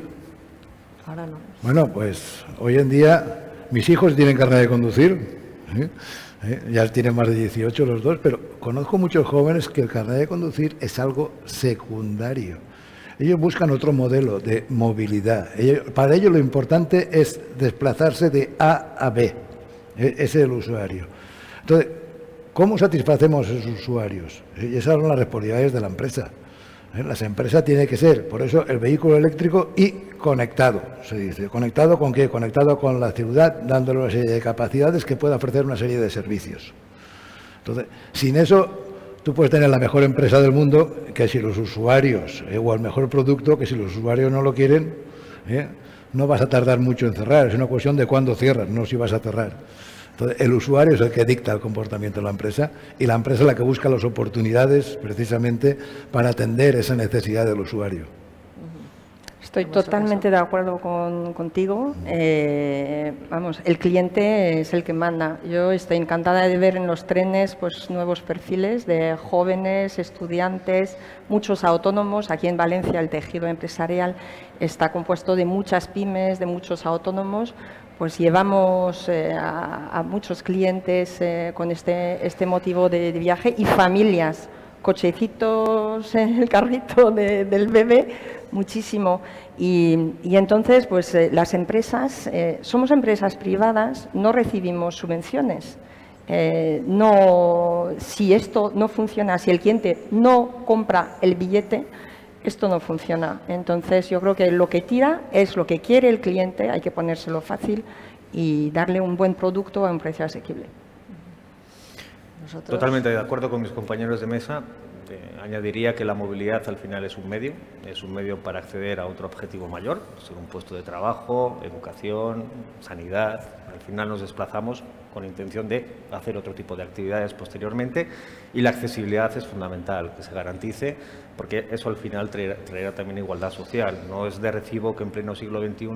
Ahora no. Bueno, pues hoy en día mis hijos tienen carnet de conducir, ¿eh? ya tienen más de 18 los dos, pero conozco muchos jóvenes que el carnet de conducir es algo secundario. Ellos buscan otro modelo de movilidad. para ellos lo importante es desplazarse de A a B. E-, ese es el usuario. Entonces, ¿cómo satisfacemos a esos usuarios? Y esas son las responsabilidades de la empresa. ¿Eh? Las empresas tienen que ser, por eso, el vehículo eléctrico y conectado, se dice. ¿Conectado con qué? Conectado con la ciudad, dándole una serie de capacidades que pueda ofrecer una serie de servicios. Entonces, sin eso, tú puedes tener la mejor empresa del mundo, que si los usuarios, eh, o el mejor producto, que si los usuarios no lo quieren, ¿eh? no vas a tardar mucho en cerrar. Es una cuestión de cuándo cierras, no si vas a cerrar. Entonces, el usuario es el que dicta el comportamiento de la empresa y la empresa es la que busca las oportunidades precisamente para atender esa necesidad del usuario. Estoy totalmente de acuerdo contigo. Eh, vamos, el cliente es el que manda. Yo estoy encantada de ver en los trenes pues, nuevos perfiles de jóvenes, estudiantes, muchos autónomos. Aquí en Valencia el tejido empresarial está compuesto de muchas pymes, de muchos autónomos, pues llevamos eh, a, muchos clientes eh, con este, este motivo de, viaje y familias, cochecitos en el carrito del bebé, muchísimo. Y, entonces, pues eh, las empresas, somos empresas privadas, no recibimos subvenciones. no, si esto no funciona, si el cliente no compra el billete, esto no funciona. Entonces yo creo que lo que tira es lo que quiere el cliente, hay que ponérselo fácil y darle un buen producto a un precio asequible. Totalmente de acuerdo con mis compañeros de mesa. Eh, añadiría que la movilidad al final es un medio, es un medio para acceder a otro objetivo mayor, ser un puesto de trabajo, educación, sanidad. Al final nos desplazamos con intención de hacer otro tipo de actividades posteriormente y la accesibilidad es fundamental, que se garantice, porque eso al final traerá, también igualdad social. No es de recibo que en pleno siglo XXI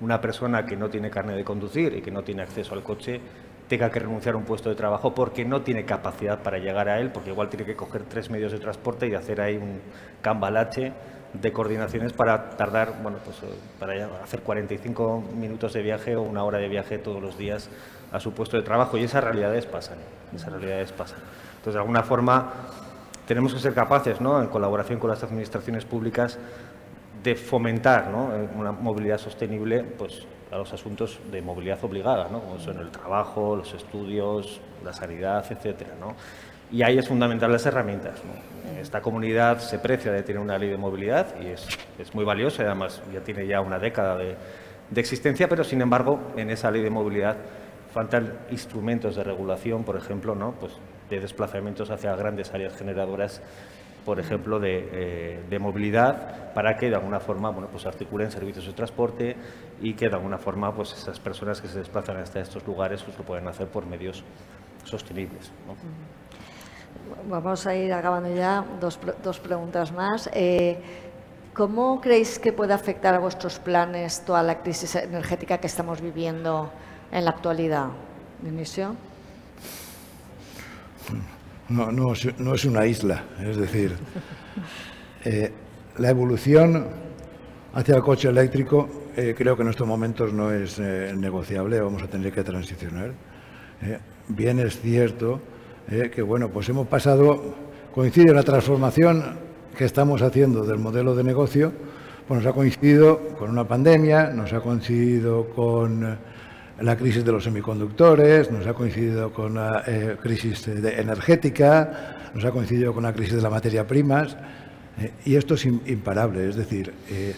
una persona que no tiene carne de conducir y que no tiene acceso al coche tenga que renunciar a un puesto de trabajo porque no tiene capacidad para llegar a él, porque igual tiene que coger tres medios de transporte y hacer ahí un cambalache de coordinaciones para tardar, bueno, pues eh, para hacer 45 minutos de viaje o una hora de viaje todos los días a su puesto de trabajo y esas realidades pasan, esas realidades pasan. Entonces, de alguna forma, tenemos que ser capaces, ¿no? en colaboración con las administraciones públicas, de fomentar ¿no? una movilidad sostenible pues, a los asuntos de movilidad obligada, ¿no? como son el trabajo, los estudios, la sanidad, etcétera, ¿no? Y ahí es fundamental las herramientas. Esta comunidad se precia de tener una ley de movilidad y es, es muy valiosa, además ya tiene ya una década de, de existencia, pero sin embargo en esa ley de movilidad faltan instrumentos de regulación, por ejemplo, ¿no? pues de desplazamientos hacia grandes áreas generadoras, por ejemplo, de, eh, de, movilidad, para que de alguna forma bueno, pues articulen servicios de transporte y que de alguna forma pues esas personas que se desplazan hasta estos lugares pues, lo puedan hacer por medios sostenibles. ¿no? Vamos a ir acabando ya. Dos, dos preguntas más. Eh, ¿Cómo creéis que puede afectar a vuestros planes toda la crisis energética que estamos viviendo en la actualidad? Dionisio. No, no, no es una isla, es decir, eh, la evolución hacia el coche eléctrico eh, creo que en estos momentos no es eh, negociable, vamos a tener que transicionar. Bien es cierto que bueno, pues hemos pasado, coincide la transformación que estamos haciendo del modelo de negocio, pues nos ha coincidido con una pandemia, nos ha coincidido con la crisis de los semiconductores, nos ha coincidido con la eh, crisis energética, nos ha coincidido con la crisis de las materias primas, eh, y esto es imparable, es decir, eh,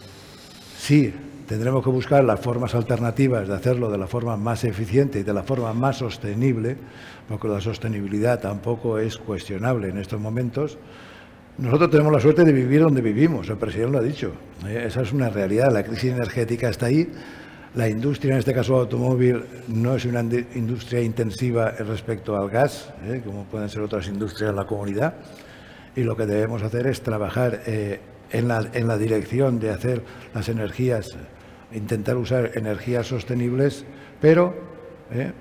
sí, tendremos que buscar las formas alternativas de hacerlo de la forma más eficiente y de la forma más sostenible, porque la sostenibilidad tampoco es cuestionable en estos momentos. Nosotros tenemos la suerte de vivir donde vivimos, el presidente lo ha dicho. ¿eh? Esa es una realidad, la crisis energética está ahí. La industria, en este caso automóvil, no es una industria intensiva respecto al gas, ¿eh? como pueden ser otras industrias en la comunidad. Y lo que debemos hacer es trabajar eh, en, la, dirección de hacer las energías, intentar usar energías sostenibles, pero ¿eh?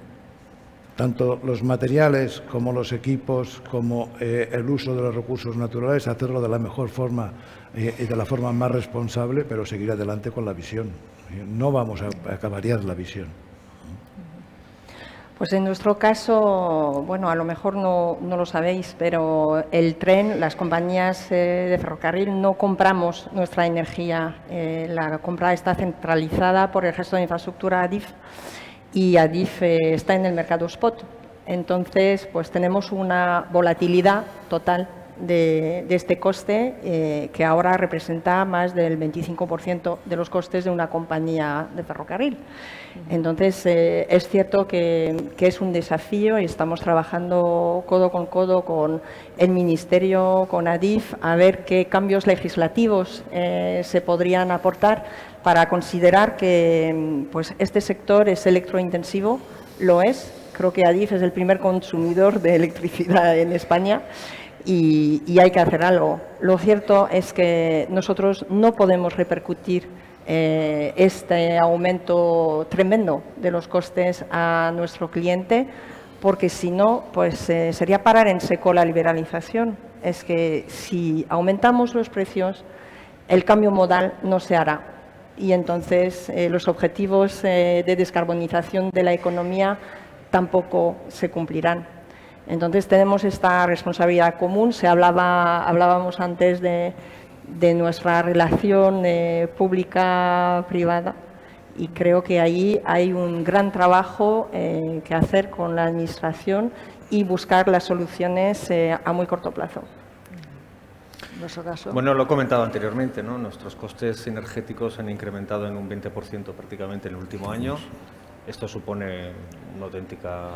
tanto los materiales como los equipos, como el uso de los recursos naturales, hacerlo de la mejor forma y de la forma más responsable, pero seguir adelante con la visión. Eh, no vamos a, a variar la visión. Pues en nuestro caso, bueno, a lo mejor no, no lo sabéis, pero el tren, las compañías eh, de ferrocarril no compramos nuestra energía. Eh, la compra está centralizada por el gesto de infraestructura ADIF y ADIF está en el mercado spot. Entonces, pues tenemos una volatilidad total de, de este coste eh, que ahora representa más del 25% de los costes de una compañía de ferrocarril. Entonces, eh, es cierto que, que, es un desafío y estamos trabajando codo con codo con el Ministerio, con ADIF, a ver qué cambios legislativos eh, se podrían aportar para considerar que pues, este sector es electrointensivo, lo es. Creo que ADIF es el primer consumidor de electricidad en España y, hay que hacer algo. Lo cierto es que nosotros no podemos repercutir eh, este aumento tremendo de los costes a nuestro cliente, porque si no, pues eh, sería parar en seco la liberalización. Es que si aumentamos los precios, el cambio modal no se hará. Y entonces eh, los objetivos de descarbonización de la economía tampoco se cumplirán. Entonces tenemos esta responsabilidad común. Se hablaba, hablábamos antes de, de nuestra relación eh, pública-privada y creo que ahí hay un gran trabajo eh, que hacer con la Administración y buscar las soluciones eh, a muy corto plazo. Caso? Bueno, lo he comentado anteriormente, ¿no? nuestros costes energéticos han incrementado en un 20% prácticamente en el último año. Esto supone una auténtica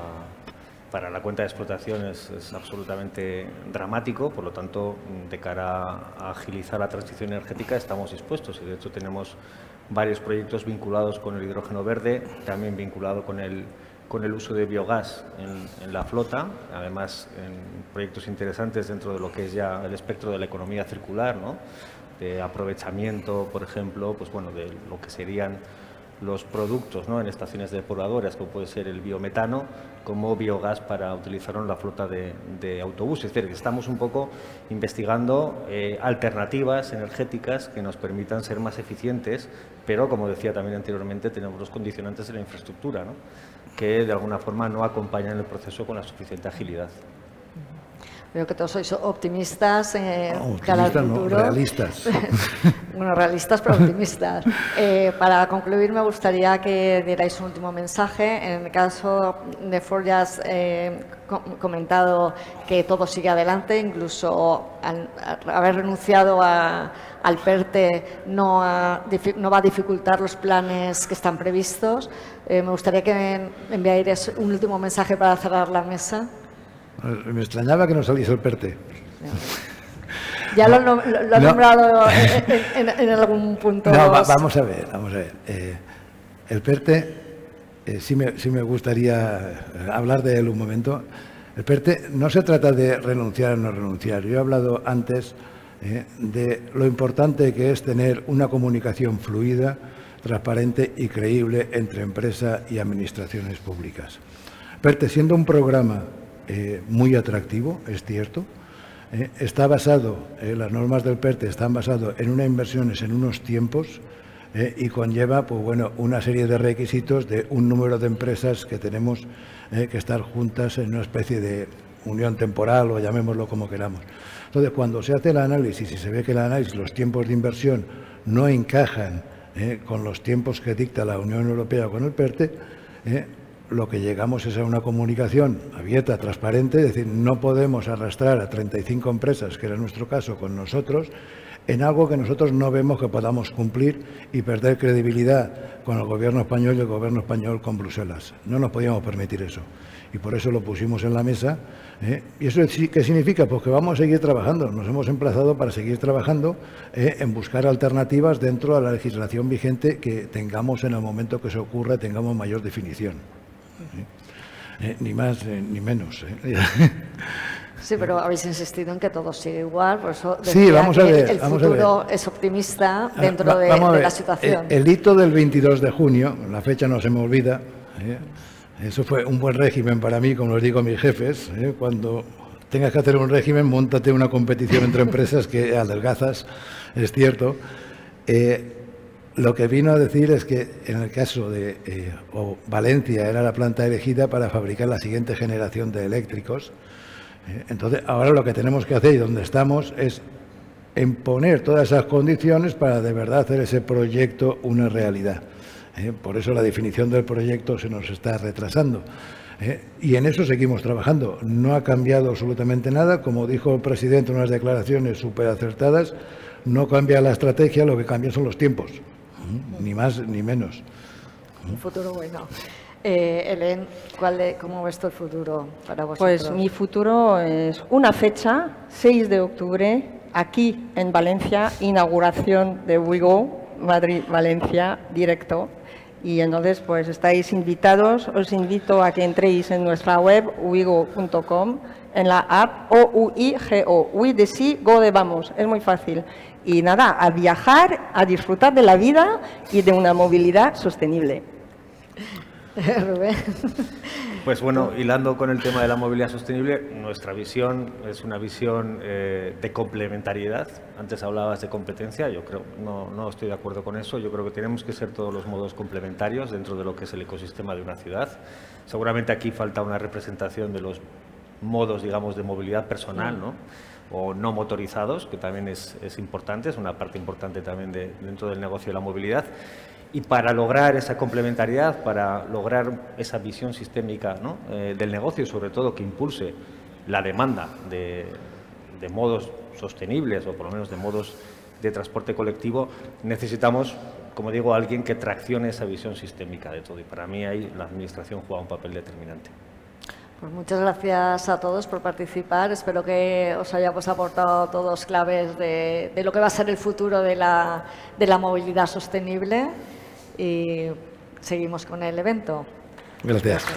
para la cuenta de explotación es, absolutamente dramático, por lo tanto, de cara a agilizar la transición energética estamos dispuestos y de hecho tenemos varios proyectos vinculados con el hidrógeno verde, también vinculado con el, con el uso de biogás en, en, la flota, además en proyectos interesantes dentro de lo que es ya el espectro de la economía circular, ¿no? de aprovechamiento, por ejemplo, pues bueno, de lo que serían los productos ¿no? en estaciones depuradoras, como puede ser el biometano, como biogás para utilizarlo en la flota de, autobuses. Es decir, que estamos un poco investigando eh, alternativas energéticas que nos permitan ser más eficientes, pero, como decía también anteriormente, tenemos los condicionantes de la infraestructura, ¿no? que de alguna forma no acompañan el proceso con la suficiente agilidad. Veo que todos sois optimistas, eh, realistas. bueno, realistas pero optimistas. Eh, para concluir, me gustaría que dierais un último mensaje. En el caso de Ford ya has eh, comentado que todo sigue adelante, incluso al, haber renunciado al PERTE no, no, va a dificultar los planes que están previstos. Eh, me gustaría que enviarais un último mensaje para cerrar la mesa. Me extrañaba que no saliese el PERTE. Ya lo, ha nombrado en, algún punto. No, vamos a ver, vamos a ver. Eh, el PERTE, eh, sí, me, sí, me, gustaría hablar de él un momento. El PERTE no se trata de renunciar o no renunciar. Yo he hablado antes eh, de lo importante que es tener una comunicación fluida, transparente y creíble entre empresa y administraciones públicas. PERTE, siendo un programa eh, muy atractivo, es cierto. Eh, está basado, eh, las normas del PERTE están basadas en unas inversiones en unos tiempos y conlleva pues, bueno, una serie de requisitos de un número de empresas que tenemos que estar juntas en una especie de unión temporal o llamémoslo como queramos. Entonces, cuando se hace el análisis y se ve que el análisis, los tiempos de inversión no encajan con los tiempos que dicta la Unión Europea con el PERTE, lo que llegamos es a una comunicación abierta, transparente, es decir, no podemos arrastrar a 35 empresas, que era nuestro caso, con nosotros, en algo que nosotros no vemos que podamos cumplir y perder credibilidad con el gobierno español y el gobierno español con Bruselas. No nos podíamos permitir eso. Y por eso lo pusimos en la mesa. ¿eh? ¿Y eso qué significa? Pues que vamos a seguir trabajando. Nos hemos emplazado para seguir trabajando ¿eh? en buscar alternativas dentro de la legislación vigente que tengamos en el momento que se ocurra, tengamos mayor definición. Eh, ni más eh, ni menos. Eh. Sí, pero habéis insistido en que todo sigue igual, por eso sí, vamos a ver, el futuro es optimista ah, dentro de, la situación. El, hito del 22 de junio, la fecha no se me olvida, eso fue un buen régimen para mí, como les digo a mis jefes, cuando tengas que hacer un régimen, montate una competición entre empresas que adelgazas, es cierto. Lo que vino a decir es que en el caso de eh, Valencia era la planta elegida para fabricar la siguiente generación de eléctricos. Eh, entonces, ahora lo que tenemos que hacer y donde estamos es imponer todas esas condiciones para de verdad hacer ese proyecto una realidad. Eh, por eso la definición del proyecto se nos está retrasando. y en eso seguimos trabajando. No ha cambiado absolutamente nada. Como dijo el presidente en unas declaraciones súper acertadas, no cambia la estrategia, lo que cambia son los tiempos ni más ni menos. Un futuro bueno. Eh, ¿cuál ¿cómo ves tu el futuro para vosotros? Pues mi futuro es una fecha, 6 de octubre, aquí en Valencia, inauguración de WIGO, Madrid-Valencia, directo. Y entonces, pues estáis invitados, os invito a que entréis en nuestra web, wigo.com, en la app O-U-I-G-O, We de sí, Go de vamos, es muy fácil y nada, a viajar, a disfrutar de la vida y de una movilidad sostenible. Pues bueno, hilando con el tema de la movilidad sostenible, nuestra visión es una visión eh, de complementariedad. Antes hablabas de competencia, yo creo, no, no estoy de acuerdo con eso. Yo creo que tenemos que ser todos los modos complementarios dentro de lo que es el ecosistema de una ciudad. Seguramente aquí falta una representación de los modos, digamos, de movilidad personal, ¿no? O no motorizados, que también es, importante, es una parte importante también de, dentro del negocio de la movilidad. Y para lograr esa complementariedad, para lograr esa visión sistémica eh, del negocio, sobre todo que impulse la demanda de, modos sostenibles o por lo menos de modos de transporte colectivo, necesitamos, como digo, alguien que traccione esa visión sistémica de todo. Y para mí ahí la Administración juega un papel determinante. Pues muchas gracias a todos por participar. Espero que os hayamos aportado todos claves de, lo que va a ser el futuro de la, de la movilidad sostenible y seguimos con el evento. gracias.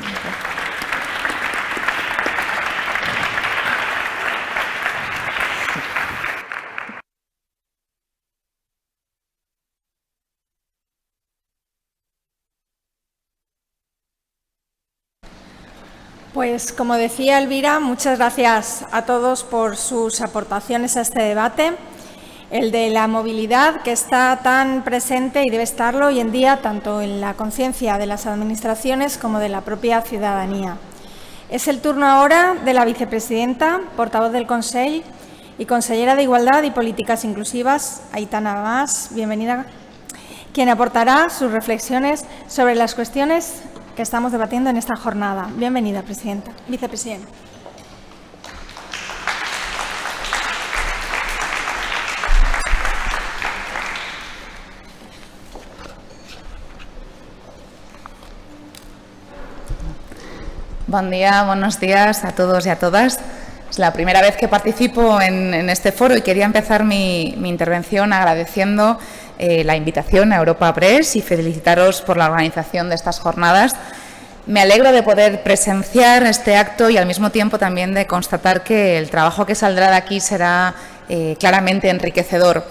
Pues como decía Elvira, muchas gracias a todos por sus aportaciones a este debate, el de la movilidad que está tan presente y debe estarlo hoy en día tanto en la conciencia de las administraciones como de la propia ciudadanía. Es el turno ahora de la vicepresidenta, portavoz del Consejo y consellera de Igualdad y Políticas Inclusivas, Aitana Más, bienvenida, quien aportará sus reflexiones sobre las cuestiones que estamos debatiendo en esta jornada. Bienvenida, presidenta, vicepresidenta. Buen día, buenos días a todos y a todas. Es la primera vez que participo en, este foro y quería empezar mi, intervención agradeciendo eh, la invitación a Europa Press y felicitaros por la organización de estas jornadas. Me alegro de poder presenciar este acto y al mismo tiempo también de constatar que el trabajo que saldrá de aquí será eh, claramente enriquecedor.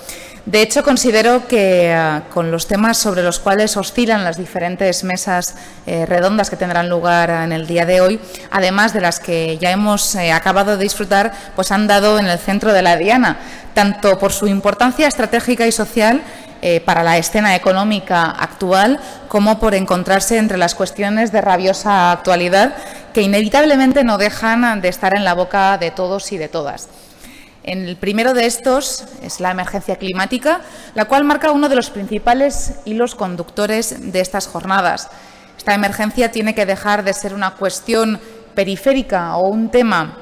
De hecho, considero que eh, con los temas sobre los cuales oscilan las diferentes mesas eh, redondas que tendrán lugar en el día de hoy, además de las que ya hemos eh, acabado de disfrutar, pues han dado en el centro de la diana, tanto por su importancia estratégica y social para la escena económica actual, como por encontrarse entre las cuestiones de rabiosa actualidad que inevitablemente no dejan de estar en la boca de todos y de todas. El primero de estos es la emergencia climática, la cual marca uno de los principales hilos conductores de estas jornadas. Esta emergencia tiene que dejar de ser una cuestión periférica o un tema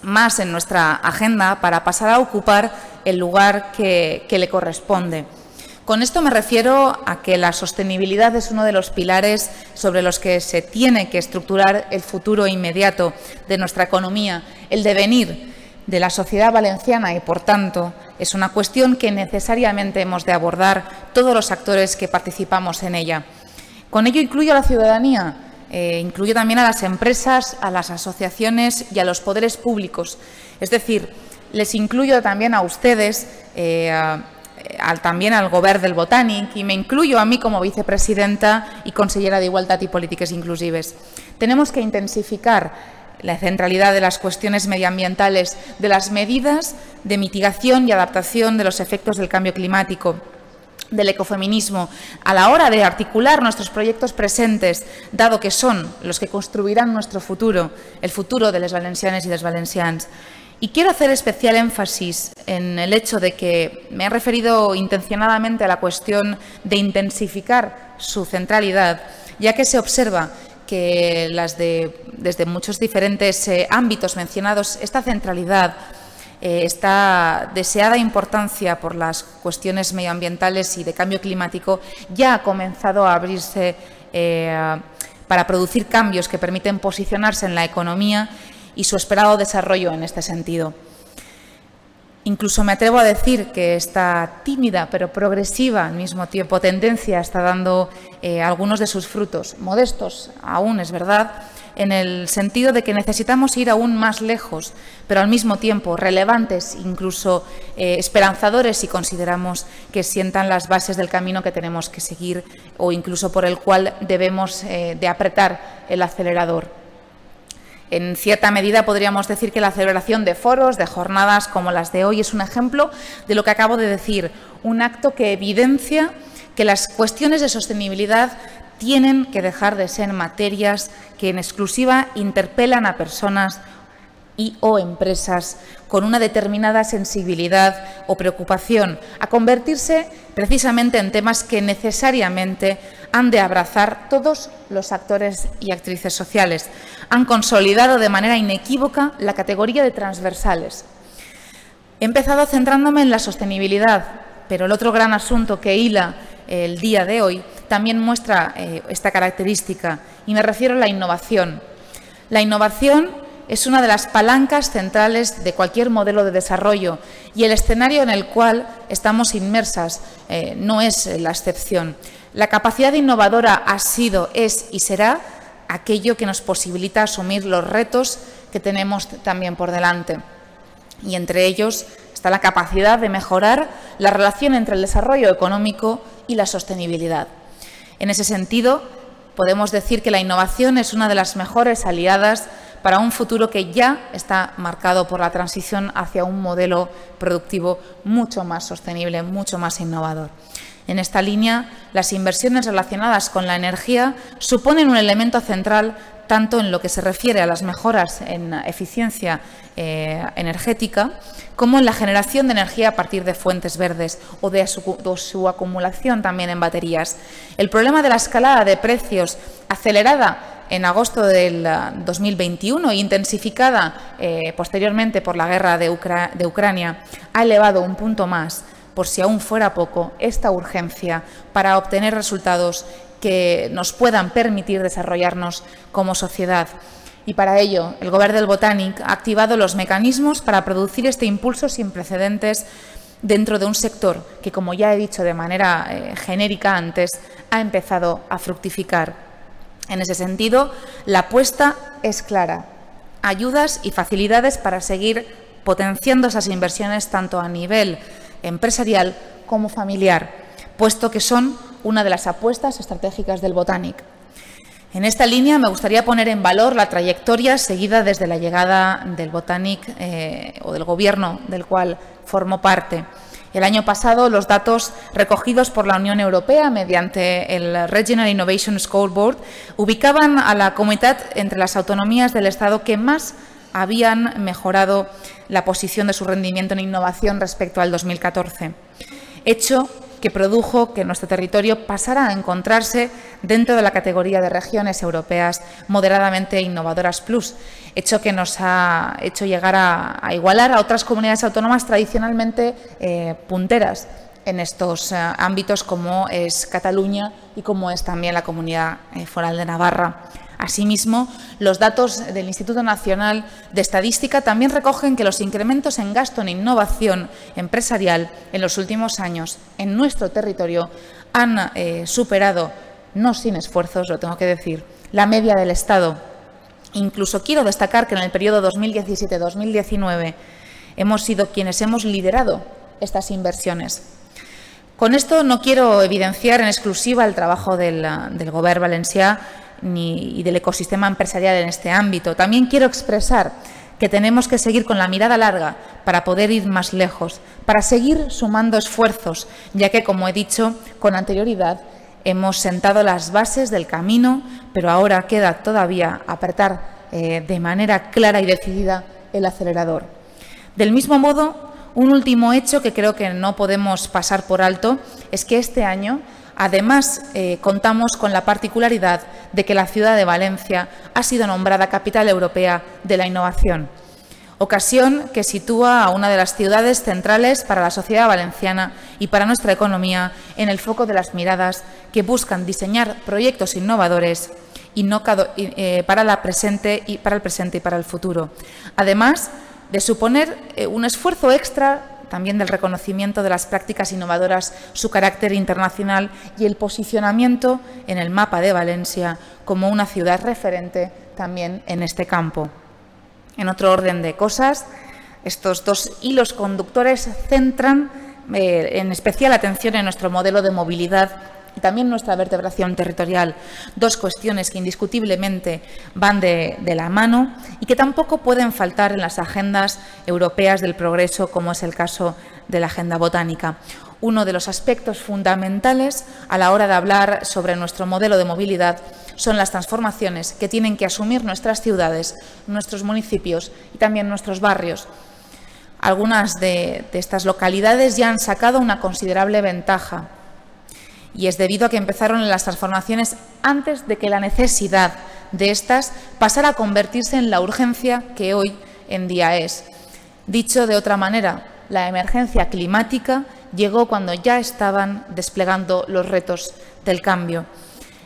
más en nuestra agenda para pasar a ocupar el lugar que, le corresponde. Con esto me refiero a que la sostenibilidad es uno de los pilares sobre los que se tiene que estructurar el futuro inmediato de nuestra economía, el devenir de la sociedad valenciana y, por tanto, es una cuestión que necesariamente hemos de abordar todos los actores que participamos en ella. Con ello incluyo a la ciudadanía, eh, incluyo también a las empresas, a las asociaciones y a los poderes públicos. Es decir, les incluyo también a ustedes, eh, también al Gobierno del Botanic y me incluyo a mí como vicepresidenta y consellera de Igualdad y Políticas Inclusives. Tenemos que intensificar la centralidad de las cuestiones medioambientales, de las medidas de mitigación y adaptación de los efectos del cambio climático del ecofeminismo a la hora de articular nuestros proyectos presentes, dado que son los que construirán nuestro futuro, el futuro de los valencianes y los valencians. Y quiero hacer especial énfasis en el hecho de que me he referido intencionadamente a la cuestión de intensificar su centralidad, ya que se observa que las de, desde muchos diferentes eh, ámbitos mencionados, esta centralidad, eh, esta deseada importancia por las cuestiones medioambientales y de cambio climático ya ha comenzado a abrirse eh, para producir cambios que permiten posicionarse en la economía y su esperado desarrollo en este sentido. Incluso me atrevo a decir que esta tímida pero progresiva al mismo tiempo tendencia está dando eh, algunos de sus frutos, modestos aún, es verdad, en el sentido de que necesitamos ir aún más lejos, pero al mismo tiempo relevantes, incluso eh, esperanzadores si consideramos que sientan las bases del camino que tenemos que seguir o incluso por el cual debemos eh, de apretar el acelerador. En cierta medida podríamos decir que la celebración de foros, de jornadas como las de hoy, es un ejemplo de lo que acabo de decir, un acto que evidencia que las cuestiones de sostenibilidad tienen que dejar de ser materias que en exclusiva interpelan a personas y o empresas con una determinada sensibilidad o preocupación, a convertirse precisamente en temas que necesariamente han de abrazar todos los actores y actrices sociales. Han consolidado de manera inequívoca la categoría de transversales. He empezado centrándome en la sostenibilidad, pero el otro gran asunto que hila el día de hoy también muestra eh, esta característica y me refiero a la innovación. La innovación es una de las palancas centrales de cualquier modelo de desarrollo y el escenario en el cual estamos inmersas eh, no es la excepción. La capacidad innovadora ha sido, es y será aquello que nos posibilita asumir los retos que tenemos también por delante. Y entre ellos está la capacidad de mejorar la relación entre el desarrollo económico y la sostenibilidad. En ese sentido, podemos decir que la innovación es una de las mejores aliadas para un futuro que ya está marcado por la transición hacia un modelo productivo mucho más sostenible, mucho más innovador. En esta línea, las inversiones relacionadas con la energía suponen un elemento central tanto en lo que se refiere a las mejoras en eficiencia eh, energética como en la generación de energía a partir de fuentes verdes o de su, acumulación también en baterías. El problema de la escalada de precios acelerada en agosto del 2021 e intensificada eh, posteriormente por la guerra de, de Ucrania ha elevado un punto más por si aún fuera poco, esta urgencia para obtener resultados que nos puedan permitir desarrollarnos como sociedad. Y para ello, el Gobierno del Botanic ha activado los mecanismos para producir este impulso sin precedentes dentro de un sector que, como ya he dicho de manera eh, genérica antes, ha empezado a fructificar. En ese sentido, la apuesta es clara. Ayudas y facilidades para seguir potenciando esas inversiones tanto a nivel empresarial como familiar, puesto que son una de las apuestas estratégicas del Botanic. En esta línea me gustaría poner en valor la trayectoria seguida desde la llegada del Botanic eh, o del gobierno del cual formo parte. El año pasado, los datos recogidos por la Unión Europea mediante el Regional Innovation Scoreboard ubicaban a la comunidad entre las autonomías del Estado que más habían mejorado la posición de su rendimiento en innovación respecto al 2014. Hecho que produjo que nuestro territorio pasara a encontrarse dentro de la categoría de regiones europeas moderadamente innovadoras plus, hecho que nos ha hecho llegar a, igualar a otras comunidades autónomas tradicionalmente eh, punteras en estos eh, ámbitos como es Cataluña y como es también la comunidad eh, foral de Navarra. Asimismo, los datos del Instituto Nacional de Estadística también recogen que los incrementos en gasto en innovación empresarial en los últimos años en nuestro territorio han eh, superado, no sin esfuerzos, lo tengo que decir, la media del Estado. Incluso quiero destacar que en el periodo 2017-2019 hemos sido quienes hemos liderado estas inversiones. Con esto no quiero evidenciar en exclusiva el trabajo del, del Gobierno valencià ni, y del ecosistema empresarial en este ámbito. También quiero expresar que tenemos que seguir con la mirada larga para poder ir más lejos, para seguir sumando esfuerzos, ya que, como he dicho con anterioridad, hemos sentado las bases del camino, pero ahora queda todavía apretar eh, de manera clara y decidida el acelerador. Del mismo modo, un último hecho que creo que no podemos pasar por alto es que este año Además, eh, contamos con la particularidad de que la ciudad de Valencia ha sido nombrada Capital Europea de la Innovación, ocasión que sitúa a una de las ciudades centrales para la sociedad valenciana y para nuestra economía en el foco de las miradas que buscan diseñar proyectos innovadores eh, para, la presente y, para el presente y para el futuro. Además de suponer eh, un esfuerzo extra también del reconocimiento de las prácticas innovadoras, su carácter internacional y el posicionamiento en el mapa de Valencia como una ciudad referente también en este campo. En otro orden de cosas, estos dos hilos conductores centran eh, en especial atención en nuestro modelo de movilidad también nuestra vertebración territorial, dos cuestiones que indiscutiblemente van de, la mano y que tampoco pueden faltar en las agendas europeas del progreso, como es el caso de la agenda botánica. Uno de los aspectos fundamentales a la hora de hablar sobre nuestro modelo de movilidad son las transformaciones que tienen que asumir nuestras ciudades, nuestros municipios y también nuestros barrios. Algunas de estas localidades ya han sacado una considerable ventaja y es debido a que empezaron las transformaciones antes de que la necesidad de estas pasara a convertirse en la urgencia que hoy en día es. Dicho de otra manera, la emergencia climática llegó cuando ya estaban desplegando los retos del cambio.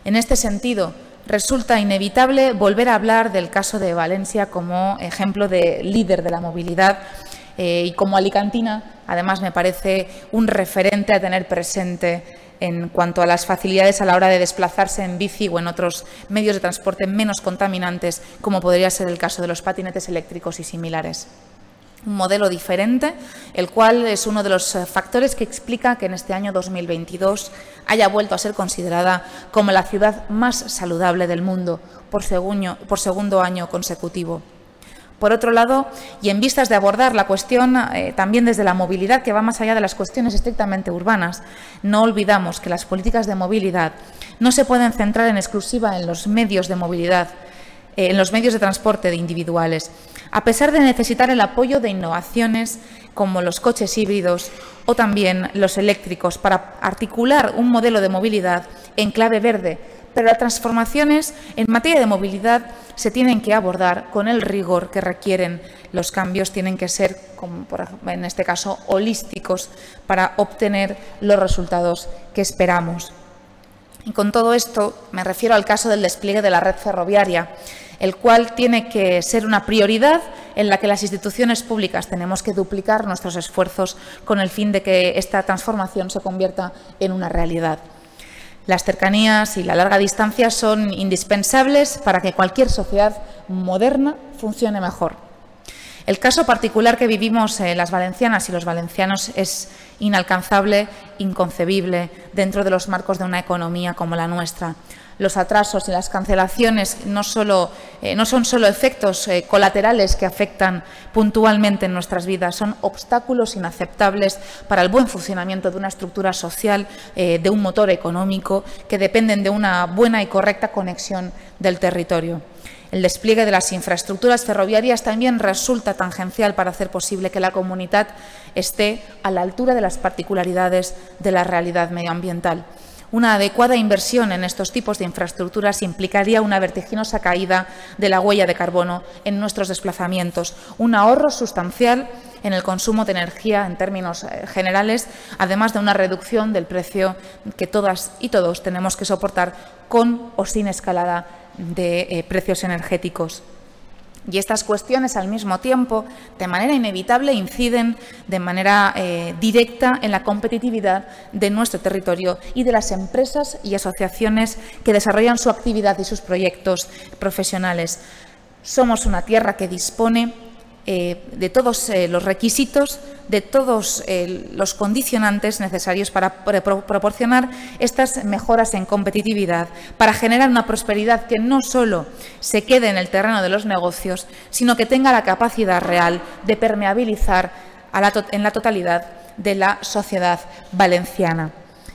En este sentido, resulta inevitable volver a hablar del caso de Valencia como ejemplo de líder de la movilidad eh, y como alicantina, además me parece un referente a tener presente en cuanto a las facilidades a la hora de desplazarse en bici o en otros medios de transporte menos contaminantes, como podría ser el caso de los patinetes eléctricos y similares. Un modelo diferente, el cual es uno de los eh, factores que explica que en este año 2022 haya vuelto a ser considerada como la ciudad más saludable del mundo por, por segundo año consecutivo. Por otro lado, y en vistas de abordar la cuestión eh, también desde la movilidad, que va más allá de las cuestiones estrictamente urbanas, no olvidamos que las políticas de movilidad no se pueden centrar en exclusiva en los medios de movilidad, eh, en los medios de transporte de individuales, a pesar de necesitar el apoyo de innovaciones como los coches híbridos o también los eléctricos para articular un modelo de movilidad en clave verde. Pero las transformaciones en materia de movilidad se tienen que abordar con el rigor que requieren. Los cambios tienen que ser, como en este caso, holísticos para obtener los resultados que esperamos. Y con todo esto me refiero al caso del despliegue de la red ferroviaria, el cual tiene que ser una prioridad en la que las instituciones públicas tenemos que duplicar nuestros esfuerzos con el fin de que esta transformación se convierta en una realidad. Las cercanías y la larga distancia son indispensables para que cualquier sociedad moderna funcione mejor. El caso particular que vivimos eh, las valencianas y los valencianos es inalcanzable, inconcebible dentro de los marcos de una economía como la nuestra. Los atrasos y las cancelaciones no, eh, no son solo efectos eh, colaterales que afectan puntualmente en nuestras vidas, son obstáculos inaceptables para el buen funcionamiento de una estructura social, de un motor económico, que dependen de una buena y correcta conexión del territorio. El despliegue de las infraestructuras ferroviarias también resulta tangencial para hacer posible que la comunidad esté a la altura de las particularidades de la realidad medioambiental. Una adecuada inversión en estos tipos de infraestructuras implicaría una vertiginosa caída de la huella de carbono en nuestros desplazamientos, un ahorro sustancial en el consumo de energía en términos eh, generales, además de una reducción del precio que todas y todos tenemos que soportar con o sin escalada de eh, precios energéticos. Y estas cuestiones, al mismo tiempo, de manera inevitable, inciden de manera eh, directa en la competitividad de nuestro territorio y de las empresas y asociaciones que desarrollan su actividad y sus proyectos profesionales. Somos una tierra que dispone eh, de todos eh, los requisitos, de todos eh, los condicionantes necesarios para proporcionar estas mejoras en competitividad, para generar una prosperidad que no solo se quede en el terreno de los negocios, sino que tenga la capacidad real de permeabilizar en la totalidad de la sociedad valenciana.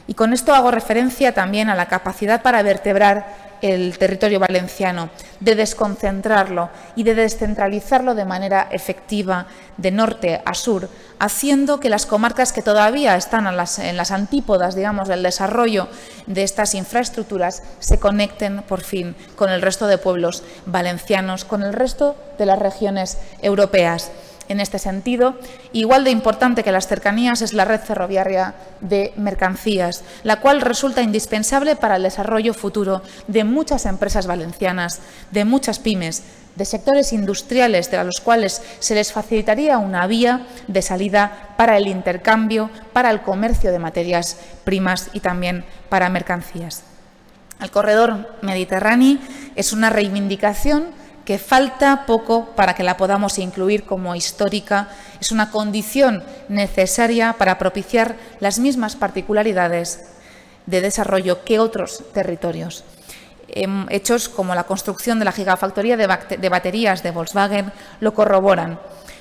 Y con esto hago referencia también a la capacidad para vertebrar el territorio valenciano, de desconcentrarlo y de descentralizarlo de manera efectiva de norte a sur, haciendo que las comarcas que todavía están en las, antípodas, digamos, del desarrollo de estas infraestructuras se conecten por fin con el resto de pueblos valencianos, con el resto de las regiones europeas. En este sentido, igual de importante que las cercanías es la red ferroviaria de mercancías, la cual resulta indispensable para el desarrollo futuro de muchas empresas valencianas, de muchas pymes, de sectores industriales de los cuales se les facilitaría una vía de salida para el intercambio, para el comercio de materias primas y también para mercancías. El corredor mediterráneo es una reivindicación que falta poco para que la podamos incluir como histórica, es una condición necesaria para propiciar las mismas particularidades de desarrollo que otros territorios. Em, hechos como la construcción de la gigafactoría de baterías de Volkswagen lo corroboran,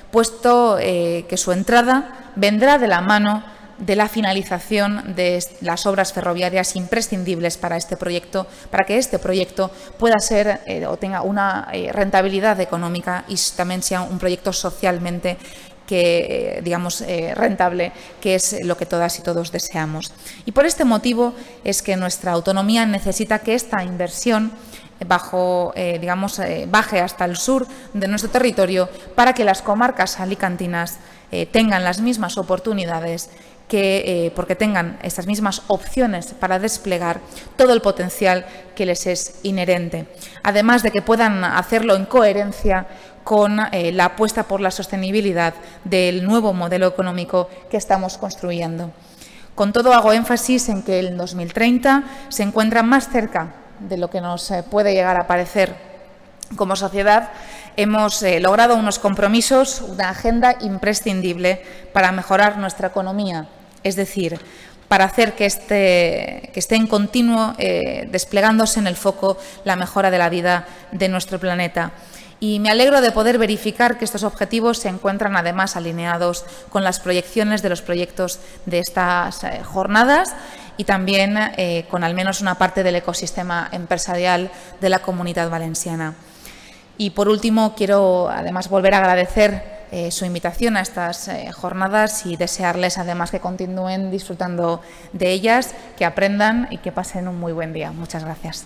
puesto eh, que su entrada vendrá de la mano de la finalización de las obras ferroviarias imprescindibles para este proyecto, para que este proyecto pueda ser eh, o tenga una eh, rentabilidad económica y también sea un proyecto socialmente que, eh, digamos, rentable, que es lo que todas y todos deseamos. Y por este motivo es que nuestra autonomía necesita que esta inversión bajo, digamos, baje hasta el sur de nuestro territorio para que las comarcas alicantinas tengan las mismas oportunidades que, eh, porque tengan estas mismas opciones para desplegar todo el potencial que les es inherente. Además de que puedan hacerlo en coherencia con eh, la apuesta por la sostenibilidad del nuevo modelo económico que estamos construyendo. Con todo, hago énfasis en que el 2030 se encuentra más cerca de lo que nos eh, puede llegar a parecer como sociedad hemos logrado unos compromisos, una agenda imprescindible para mejorar nuestra economía, es decir, para hacer que esté, que esté en continuo eh, desplegándose en el foco la mejora de la vida de nuestro planeta. Y me alegro de poder verificar que estos objetivos se encuentran además alineados con las proyecciones de los proyectos de estas eh, jornadas y también eh, con al menos una parte del ecosistema empresarial de la comunidad valenciana. Y por último, quiero además volver a agradecer eh, su invitación a estas eh, jornadas y desearles además que continúen disfrutando de ellas, que aprendan y que pasen un muy buen día. Muchas gracias.